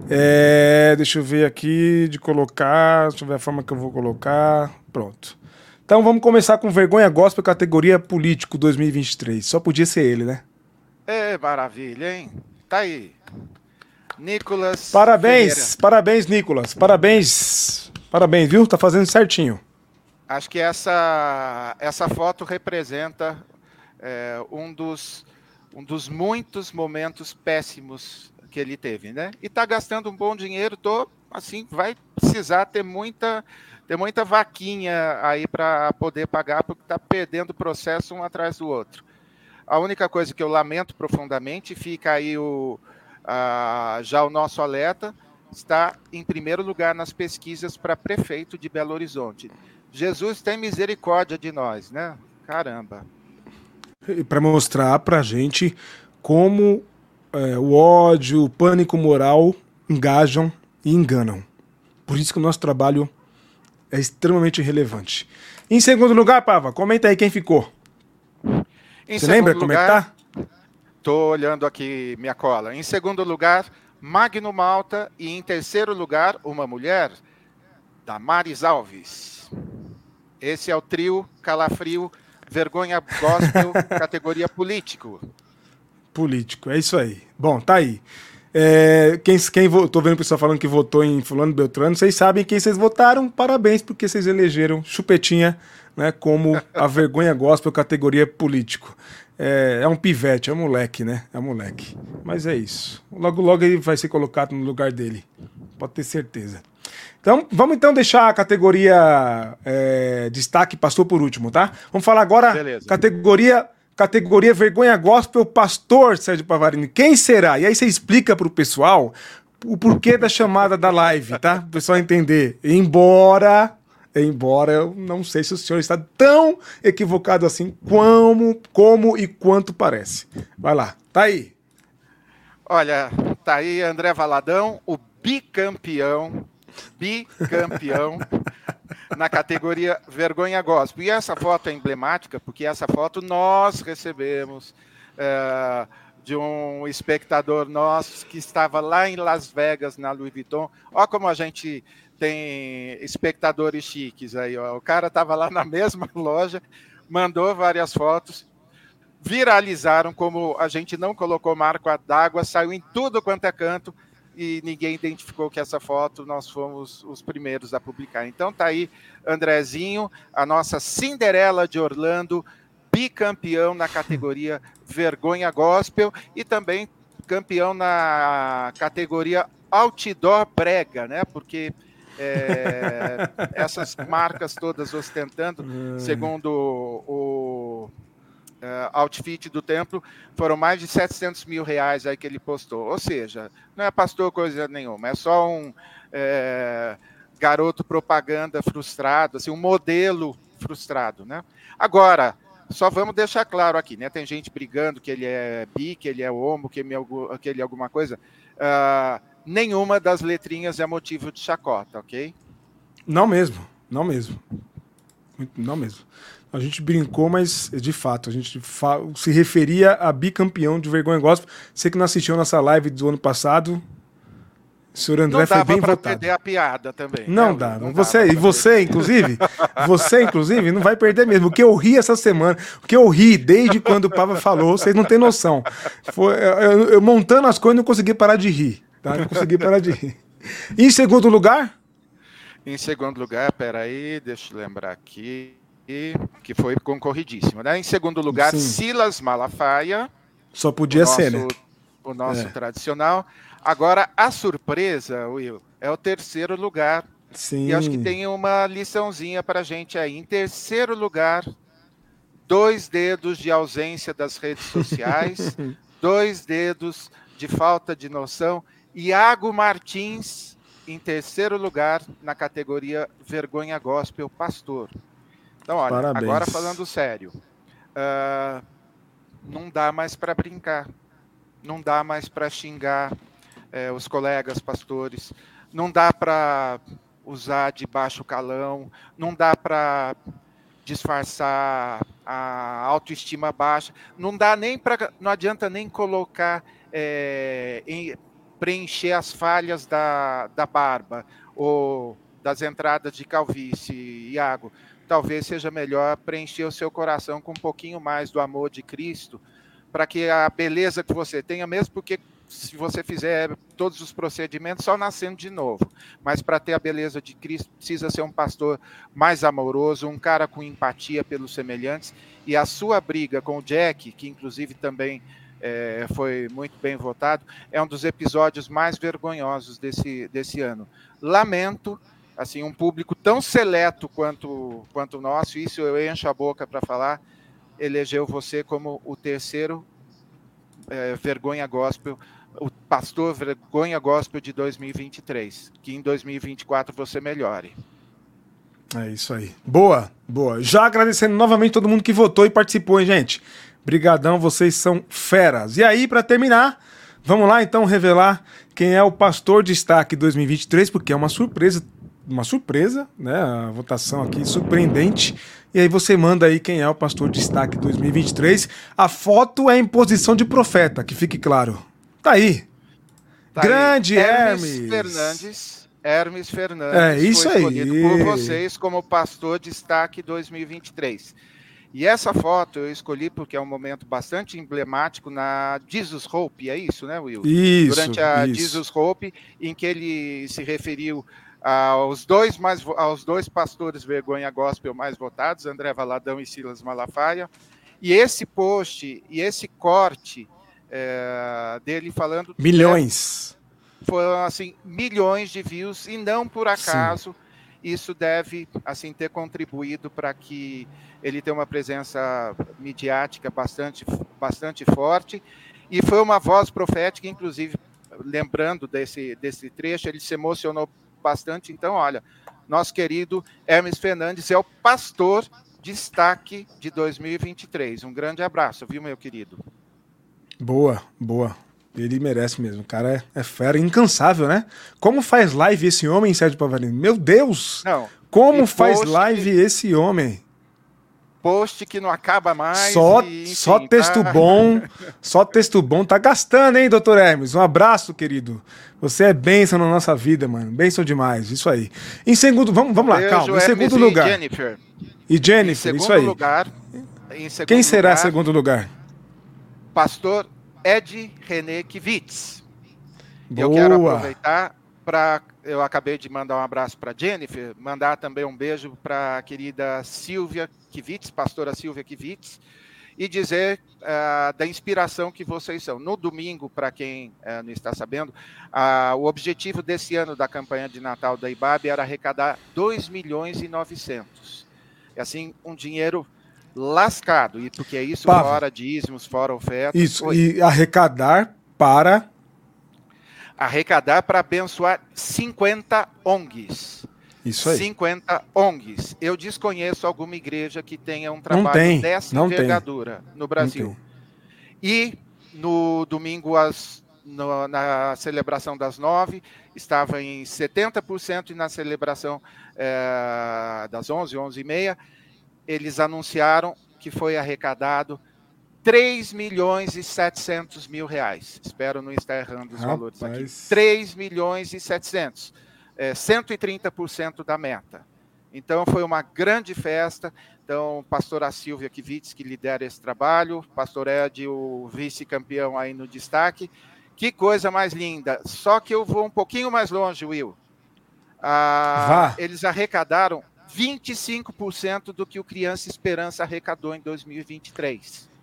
É, deixa eu ver aqui de colocar, deixa eu ver a forma que eu vou colocar. Pronto. Então vamos começar com Vergonha Gospel, categoria Político 2023. Só podia ser ele, né? É, maravilha, hein? Tá aí. Nicolas. Parabéns, Ferreira. parabéns, Nicolas. Parabéns. Parabéns, viu? Tá fazendo certinho. Acho que essa, essa foto representa é, um, dos, um dos muitos momentos péssimos que ele teve, né? E está gastando um bom dinheiro, tô, assim, vai precisar ter muita, ter muita vaquinha aí para poder pagar, porque está perdendo o processo um atrás do outro. A única coisa que eu lamento profundamente, fica aí o, a, já o nosso alerta, está em primeiro lugar nas pesquisas para prefeito de Belo Horizonte. Jesus tem misericórdia de nós, né? Caramba para mostrar para a gente como é, o ódio, o pânico moral engajam e enganam. Por isso que o nosso trabalho é extremamente relevante. Em segundo lugar, Pava, comenta aí quem ficou. Em Você lembra como é que tá? Estou olhando aqui minha cola. Em segundo lugar, Magno Malta. E em terceiro lugar, uma mulher, Damares Alves. Esse é o trio Calafrio Vergonha gospel, [LAUGHS] categoria político. Político, é isso aí. Bom, tá aí. É, quem, quem tô vendo o pessoal falando que votou em Fulano Beltrano, vocês sabem quem vocês votaram, parabéns, porque vocês elegeram Chupetinha né, como a [LAUGHS] vergonha gospel categoria político. É, é, um pivete, é um moleque, né? É um moleque. Mas é isso. Logo, logo ele vai ser colocado no lugar dele. Pode ter certeza. Então, vamos então deixar a categoria é, destaque, passou por último, tá? Vamos falar agora Beleza. categoria categoria vergonha gospel pastor Sérgio Pavarini. Quem será? E aí você explica para o pessoal o porquê da chamada da live, tá? O pessoal entender. Embora Embora eu não sei se o senhor está tão equivocado assim como, como e quanto parece. Vai lá, tá aí. Olha, tá aí André Valadão, o bicampeão, bicampeão na categoria vergonha gospel. E essa foto é emblemática porque essa foto nós recebemos é, de um espectador nosso que estava lá em Las Vegas, na Louis Vuitton. Olha como a gente tem espectadores chiques aí. Ó. O cara estava lá na [LAUGHS] mesma loja, mandou várias fotos, viralizaram, como a gente não colocou marco d'água, saiu em tudo quanto é canto e ninguém identificou que essa foto nós fomos os primeiros a publicar. Então tá aí Andrezinho, a nossa Cinderela de Orlando, bicampeão na categoria [LAUGHS] Vergonha Gospel e também campeão na categoria Outdoor Brega, né? Porque é, [LAUGHS] essas marcas todas ostentando, segundo o outfit do templo, foram mais de 700 mil reais aí que ele postou. Ou seja, não é pastor coisa nenhuma, é só um é, garoto propaganda frustrado, assim, um modelo frustrado, né? Agora, só vamos deixar claro aqui, né? Tem gente brigando que ele é bi, que ele é homo, que ele é, que ele é alguma coisa. Uh, nenhuma das letrinhas é motivo de chacota, ok? Não mesmo, não mesmo. Não mesmo. A gente brincou, mas de fato, a gente se referia a bicampeão de vergonha gospel. Você que não assistiu a nossa live do ano passado, o senhor André não foi bem votado. perder a piada também. Não né? dá. Não você, e você, inclusive, [LAUGHS] você, inclusive, não vai perder mesmo. O que eu ri essa semana, o que eu ri desde quando o Papa falou, vocês não têm noção. Foi, eu, eu montando as coisas, não consegui parar de rir. Tá? Não consegui parar de rir. E em segundo lugar? Em segundo lugar, peraí, deixa eu lembrar aqui que foi concorridíssimo. Né? Em segundo lugar, Sim. Silas Malafaia. Só podia nosso, ser, né? O nosso é. tradicional. Agora, a surpresa, Will, é o terceiro lugar. Sim. E acho que tem uma liçãozinha para a gente aí. Em terceiro lugar, dois dedos de ausência das redes sociais, [LAUGHS] dois dedos de falta de noção. Iago Martins, em terceiro lugar, na categoria Vergonha Gospel Pastor. Então, olha, Parabéns. agora falando sério, uh, não dá mais para brincar, não dá mais para xingar uh, os colegas pastores, não dá para usar de baixo calão, não dá para disfarçar a autoestima baixa, não dá nem para, não adianta nem colocar é, em, preencher as falhas da, da barba ou das entradas de calvície, Iago talvez seja melhor preencher o seu coração com um pouquinho mais do amor de Cristo, para que a beleza que você tenha, mesmo porque se você fizer todos os procedimentos, só nascendo de novo. Mas para ter a beleza de Cristo, precisa ser um pastor mais amoroso, um cara com empatia pelos semelhantes. E a sua briga com o Jack, que inclusive também é, foi muito bem votado, é um dos episódios mais vergonhosos desse, desse ano. Lamento assim, um público tão seleto quanto, quanto o nosso, isso eu encho a boca para falar, elegeu você como o terceiro é, vergonha gospel, o pastor vergonha gospel de 2023. Que em 2024 você melhore. É isso aí. Boa, boa. Já agradecendo novamente todo mundo que votou e participou, hein, gente? Brigadão, vocês são feras. E aí, para terminar, vamos lá então revelar quem é o pastor destaque 2023, porque é uma surpresa uma surpresa, né? A votação aqui surpreendente. E aí você manda aí quem é o pastor destaque 2023. A foto é em posição de profeta, que fique claro. Tá aí. Tá Grande aí. Hermes. Hermes Fernandes. Hermes Fernandes. É isso foi aí. por vocês como pastor destaque 2023. E essa foto eu escolhi porque é um momento bastante emblemático na Jesus Hope, é isso, né, Will? Isso. Durante a isso. Jesus Hope, em que ele se referiu aos dois, mais, aos dois pastores vergonha gospel mais votados, André Valadão e Silas Malafaia. E esse post e esse corte é, dele falando. Milhões. É, foram assim, milhões de views, e não por acaso. Sim. Isso deve assim ter contribuído para que ele tenha uma presença midiática bastante, bastante forte. E foi uma voz profética, inclusive, lembrando desse, desse trecho, ele se emocionou bastante. Então, olha, nosso querido Hermes Fernandes é o pastor destaque de 2023. Um grande abraço, viu, meu querido? Boa, boa. Ele merece mesmo. O cara é, é fera, incansável, né? Como faz live esse homem, Sérgio Pavarino? Meu Deus! Não. Como faz live esse homem? Post que não acaba mais. Só, e, enfim, só texto tá... [LAUGHS] bom, só texto bom. Tá gastando, hein, doutor Hermes? Um abraço, querido. Você é bênção na nossa vida, mano. Bênção demais, isso aí. Em segundo, vamos, vamos lá, calma. Em segundo lugar. E Jennifer. E Jennifer, isso aí. Lugar, em segundo Quem será lugar, segundo lugar? Pastor Ed René Kivitz. Boa. Eu quero aproveitar para eu acabei de mandar um abraço para Jennifer, mandar também um beijo para a querida Silvia Kivitz, pastora Silvia Kivitz, e dizer uh, da inspiração que vocês são. No domingo, para quem uh, não está sabendo, uh, o objetivo desse ano da campanha de Natal da IBAB era arrecadar 2 milhões e 900. É assim, um dinheiro lascado, e porque é isso Pava. fora dízimos, fora ofertas. Isso, e arrecadar para arrecadar para abençoar 50 ONGs. Isso aí. 50 ONGs. Eu desconheço alguma igreja que tenha um trabalho tem, dessa envergadura tem. no Brasil. E no domingo, às, no, na celebração das nove, estava em 70% e na celebração é, das 11, 11 e meia, eles anunciaram que foi arrecadado 3 milhões e 700 mil reais. Espero não estar errando os Rapaz. valores aqui. 3 milhões e 700. É, 130% da meta. Então, foi uma grande festa. Então, pastora Silvia Kivitz, que lidera esse trabalho, pastor Ed, o vice-campeão aí no destaque. Que coisa mais linda. Só que eu vou um pouquinho mais longe, Will. Ah, eles arrecadaram 25% do que o Criança Esperança arrecadou em 2023.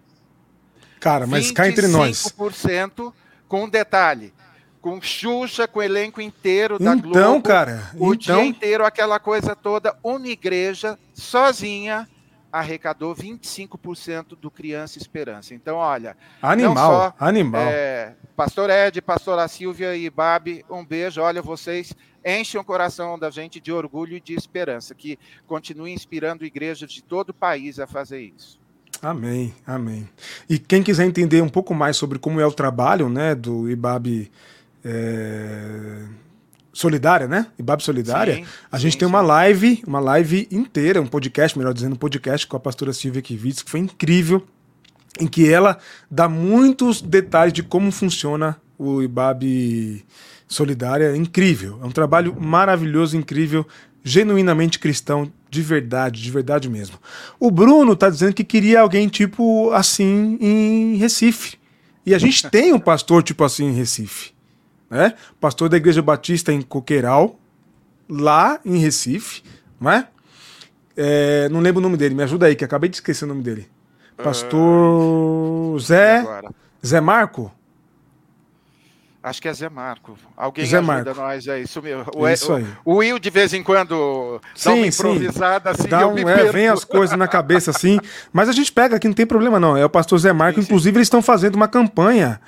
Cara, mas cá entre nós. 25% com um detalhe. Com Xuxa, com o elenco inteiro da então, Globo. Então, cara. O então... dia inteiro, aquela coisa toda. Uma igreja, sozinha, arrecadou 25% do Criança Esperança. Então, olha. Animal, só, animal. É, Pastor Ed, Pastora Silvia e Babi, um beijo. Olha, vocês enchem o coração da gente de orgulho e de esperança. Que continue inspirando igrejas de todo o país a fazer isso. Amém, amém. E quem quiser entender um pouco mais sobre como é o trabalho né, do IBAB é, Solidária, né? IBAB Solidária, sim, a gente sim, tem uma live, uma live inteira, um podcast, melhor dizendo, um podcast com a pastora Silvia Kivitz, que foi incrível, em que ela dá muitos detalhes de como funciona o IBAB Solidária. É incrível, é um trabalho maravilhoso, incrível, genuinamente cristão, de verdade, de verdade mesmo. O Bruno tá dizendo que queria alguém tipo assim em Recife. E a gente [LAUGHS] tem um pastor tipo assim em Recife. Né? Pastor da Igreja Batista em Coqueiral, lá em Recife, não é? não lembro o nome dele, me ajuda aí, que acabei de esquecer o nome dele. Pastor uh, Zé. Zé Marco? Acho que é Zé Marco. Alguém Zé ajuda Marco. nós aí. Isso, mesmo. O, isso aí. O Will, de vez em quando, sim, dá uma improvisada sim. assim. Dá um, é, vem as coisas na cabeça assim. Mas a gente pega aqui, não tem problema não. É o pastor Zé Marco. Sim, Inclusive, eles estão fazendo uma campanha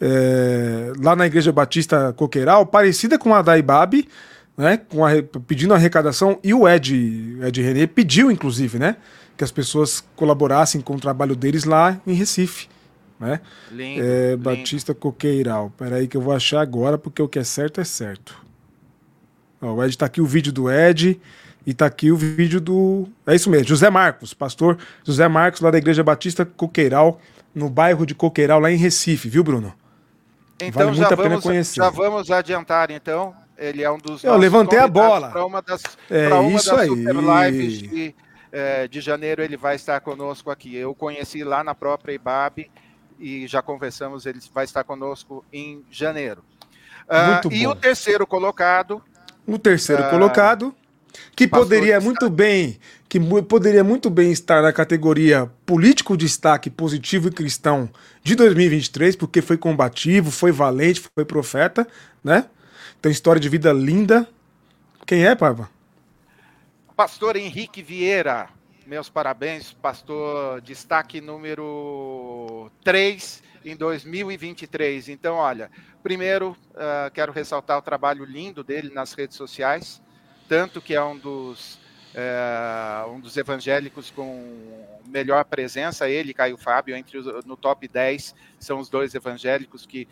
é, lá na Igreja Batista Coqueiral, parecida com a da Ibabe, né, com a, pedindo arrecadação. E o Ed, Ed René pediu, inclusive, né, que as pessoas colaborassem com o trabalho deles lá em Recife né? Lindo, é, lindo. Batista Coqueiral. Peraí que eu vou achar agora, porque o que é certo é certo. Ó, o Ed tá aqui o vídeo do Ed e tá aqui o vídeo do. É isso mesmo, José Marcos, pastor José Marcos, lá da Igreja Batista Coqueiral, no bairro de Coqueiral, lá em Recife, viu, Bruno? Então vale já, muito a vamos, pena conhecer. já vamos adiantar, então. Ele é um dos. Eu levantei a bola. Para uma das, é, uma isso das aí. super lives de, é, de janeiro, ele vai estar conosco aqui. Eu conheci lá na própria IBAB e já conversamos, ele vai estar conosco em janeiro. Uh, e o terceiro colocado. O terceiro uh, colocado, que poderia muito bem, que poderia muito bem estar na categoria político destaque positivo e cristão de 2023, porque foi combativo, foi valente, foi profeta, né? Tem história de vida linda. Quem é, Paiva? Pastor Henrique Vieira, Meus parabéns, pastor. Destaque número 3 em 2023. Então, olha, primeiro uh, quero ressaltar o trabalho lindo dele nas redes sociais, tanto que é um dos, uh, um dos evangélicos com melhor presença, ele e Caio Fábio, entre os, no top 10, são os dois evangélicos que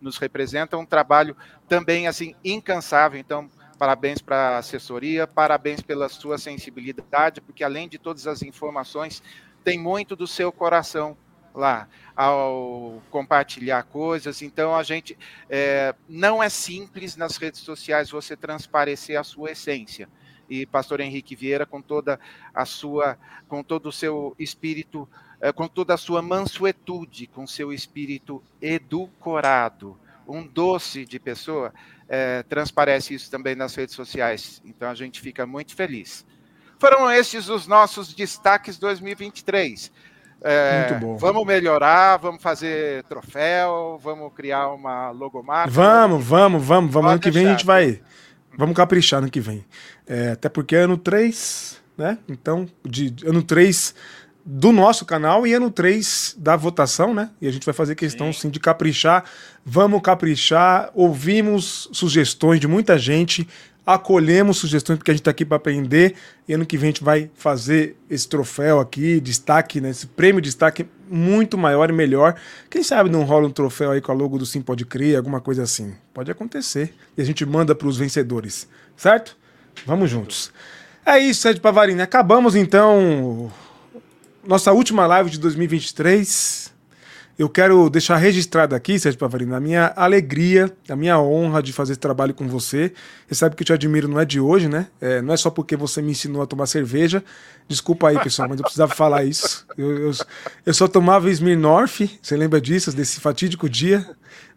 nos representam. Um trabalho também assim incansável. Então, parabéns para a assessoria, parabéns pela sua sensibilidade, porque além de todas as informações, tem muito do seu coração lá ao compartilhar coisas. Então a gente é, não é simples nas redes sociais você transparecer a sua essência. E Pastor Henrique Vieira, com toda a sua, com todo o seu espírito, é, com toda a sua mansuetude, com seu espírito edulcorado, um doce de pessoa, é, transparece isso também nas redes sociais. Então a gente fica muito feliz. Foram estes os nossos destaques 2023. É, Muito bom. Vamos melhorar, vamos fazer troféu, vamos criar uma logomarca. Vamos, vamos, vamos, vamos. ano que vem a gente vai. Vamos caprichar ano que vem. É, até porque é ano 3, né? Então, de ano 3 do nosso canal e ano 3 da votação, né? E a gente vai fazer questão sim, sim de caprichar. Vamos caprichar. Ouvimos sugestões de muita gente acolhemos sugestões porque a gente está aqui para aprender e ano que vem a gente vai fazer esse troféu aqui, destaque, né, esse prêmio de destaque muito maior e melhor. Quem sabe não rola um troféu aí com a logo do Sim Pode Crer, alguma coisa assim. Pode acontecer. E a gente manda para os vencedores, certo? Vamos juntos. É isso, Sérgio Pavarini. Acabamos então nossa última live de 2023. Eu quero deixar registrado aqui, Sérgio Pavarino, a minha alegria, a minha honra de fazer esse trabalho com você. Você sabe que eu te admiro não é de hoje, né? É, não é só porque você me ensinou a tomar cerveja. Desculpa aí, pessoal, mas eu precisava falar isso. Eu, eu, eu só tomava Smirnoff, você lembra disso, desse fatídico dia?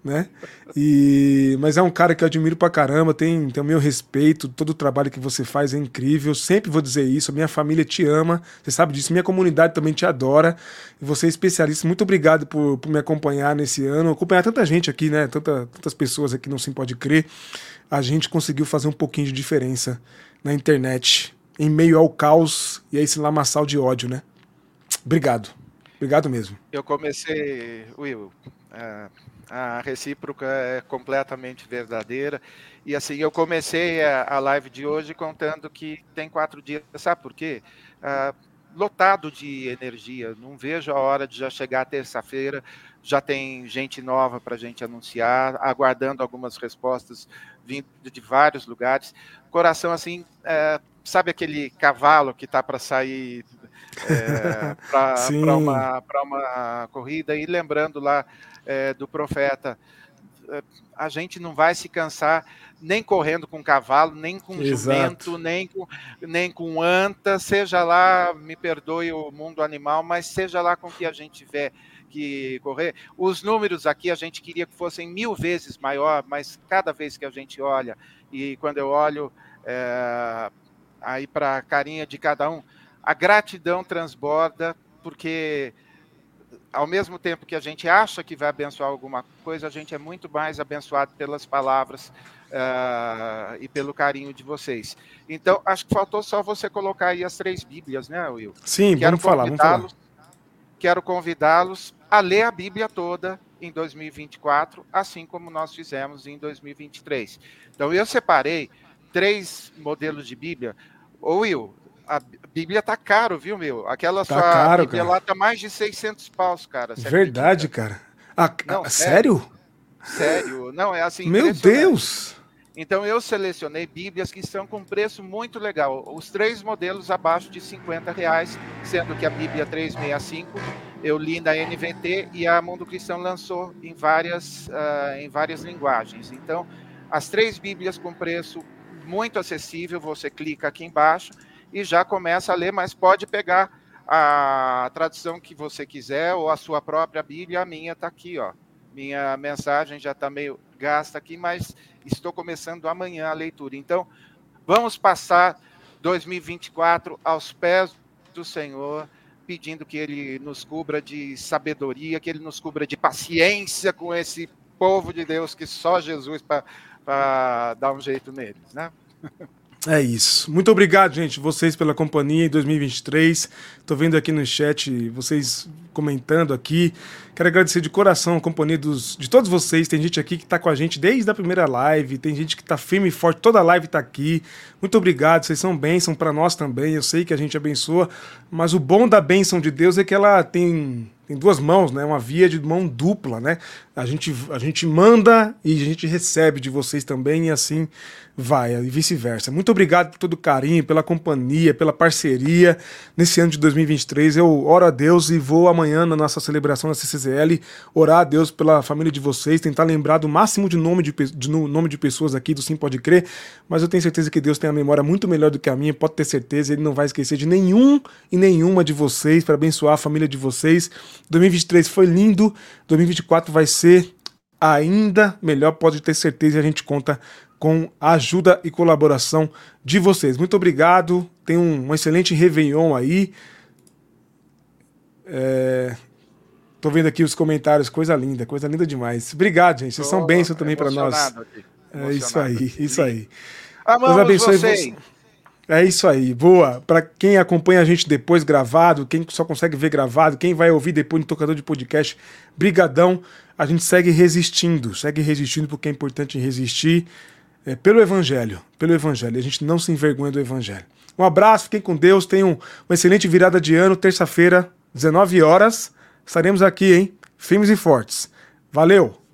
Né? E, mas é um cara que eu admiro pra caramba, tem, tem o meu respeito, todo o trabalho que você faz é incrível, sempre vou dizer isso, minha família te ama, você sabe disso, minha comunidade também te adora, e você é especialista, muito obrigado por, por me acompanhar nesse ano, acompanhar tanta gente aqui, né, Tanta, tantas pessoas aqui, não se pode crer, a gente conseguiu fazer um pouquinho de diferença na internet, em meio ao caos e a esse lamaçal de ódio, né? Obrigado, obrigado mesmo. Eu comecei, Will, uh a recíproca é completamente verdadeira. E assim, eu comecei a, a live de hoje contando que tem quatro dias. Sabe por quê? Ah, lotado de energia. Não vejo a hora de já chegar terça-feira. Já tem gente nova para a gente anunciar, aguardando algumas respostas vindo de vários lugares. Coração assim, é, sabe aquele cavalo que está para sair é, para [LAUGHS] uma, uma corrida? E lembrando lá é, do profeta. É, a gente não vai se cansar nem correndo com cavalo, nem com Exato. jumento, nem com, nem com anta, seja lá, me perdoe o mundo animal, mas seja lá com que a gente tiver que correr. Os números aqui a gente queria que fossem mil vezes maior, mas cada vez que a gente olha, e quando eu olho é, aí para a carinha de cada um, a gratidão transborda, porque ao mesmo tempo que a gente acha que vai abençoar alguma coisa, a gente é muito mais abençoado pelas palavras uh, e pelo carinho de vocês. Então, acho que faltou só você colocar aí as três Bíblias, né, Will? Sim, quero vamos falar, vamos falar. Quero convidá-los a ler a Bíblia toda em 2024, assim como nós fizemos em 2023. Então, eu separei três modelos de Bíblia. Ô, Will, a Bíblia tá caro, viu, meu? Aquela tá sua caro, Bíblia cara. lá tá mais de 600 paus, cara. Verdade, cara. Ah, Não, sério? Sério. Não, é assim. Meu Deus! Então eu selecionei Bíblias que estão com preço muito legal. Os três modelos abaixo de 50 reais, sendo que a Bíblia 365 eu li na NVT e a Mundo Cristão lançou em várias, uh, em várias linguagens. Então, as três Bíblias com preço muito acessível, você clica aqui embaixo e já começa a ler, mas pode pegar a tradução que você quiser ou a sua própria Bíblia. A minha está aqui, ó. Minha mensagem já está meio gasta aqui, mas estou começando amanhã a leitura. Então, vamos passar 2024 aos pés do Senhor, pedindo que Ele nos cubra de sabedoria, que Ele nos cubra de paciência com esse povo de Deus que só Jesus para dar um jeito neles, né? [LAUGHS] É isso. Muito obrigado, gente, vocês pela companhia em 2023. Tô vendo aqui no chat vocês comentando aqui. Quero agradecer de coração a companhia dos, de todos vocês. Tem gente aqui que está com a gente desde a primeira live, tem gente que está firme e forte, toda a live está aqui. Muito obrigado, vocês são bênção para nós também. Eu sei que a gente abençoa, mas o bom da bênção de Deus é que ela tem tem duas mãos, né? Uma via de mão dupla, né? A gente, a gente manda e a gente recebe de vocês também e assim vai, e vice-versa. Muito obrigado por todo o carinho, pela companhia, pela parceria nesse ano de 2023. Eu oro a Deus e vou amanhã na nossa celebração da CCZL orar a Deus pela família de vocês, tentar lembrar do máximo de nome de, de nome de pessoas aqui do Sim Pode Crer, mas eu tenho certeza que Deus tem a memória muito melhor do que a minha, pode ter certeza, Ele não vai esquecer de nenhum e nenhuma de vocês para abençoar a família de vocês. 2023 foi lindo, 2024 vai ser ainda melhor, pode ter certeza, e a gente conta com a ajuda e colaboração de vocês. Muito obrigado, tenham um excelente Réveillon aí. É... Tô vendo aqui os comentários, coisa linda, coisa linda demais. Obrigado, gente. Vocês Tô são bênçãos também para nós. Aqui. É isso aí, isso aí. Amamos Deus abençoe vocês. É isso aí, boa. Para quem acompanha a gente depois gravado, quem só consegue ver gravado, quem vai ouvir depois no tocador de podcast, brigadão. A gente segue resistindo, segue resistindo porque é importante resistir é, pelo Evangelho, pelo Evangelho. A gente não se envergonha do Evangelho. Um abraço, fiquem com Deus, tenham uma excelente virada de ano, terça-feira, 19 horas. Estaremos aqui, hein? Firmes e fortes. Valeu!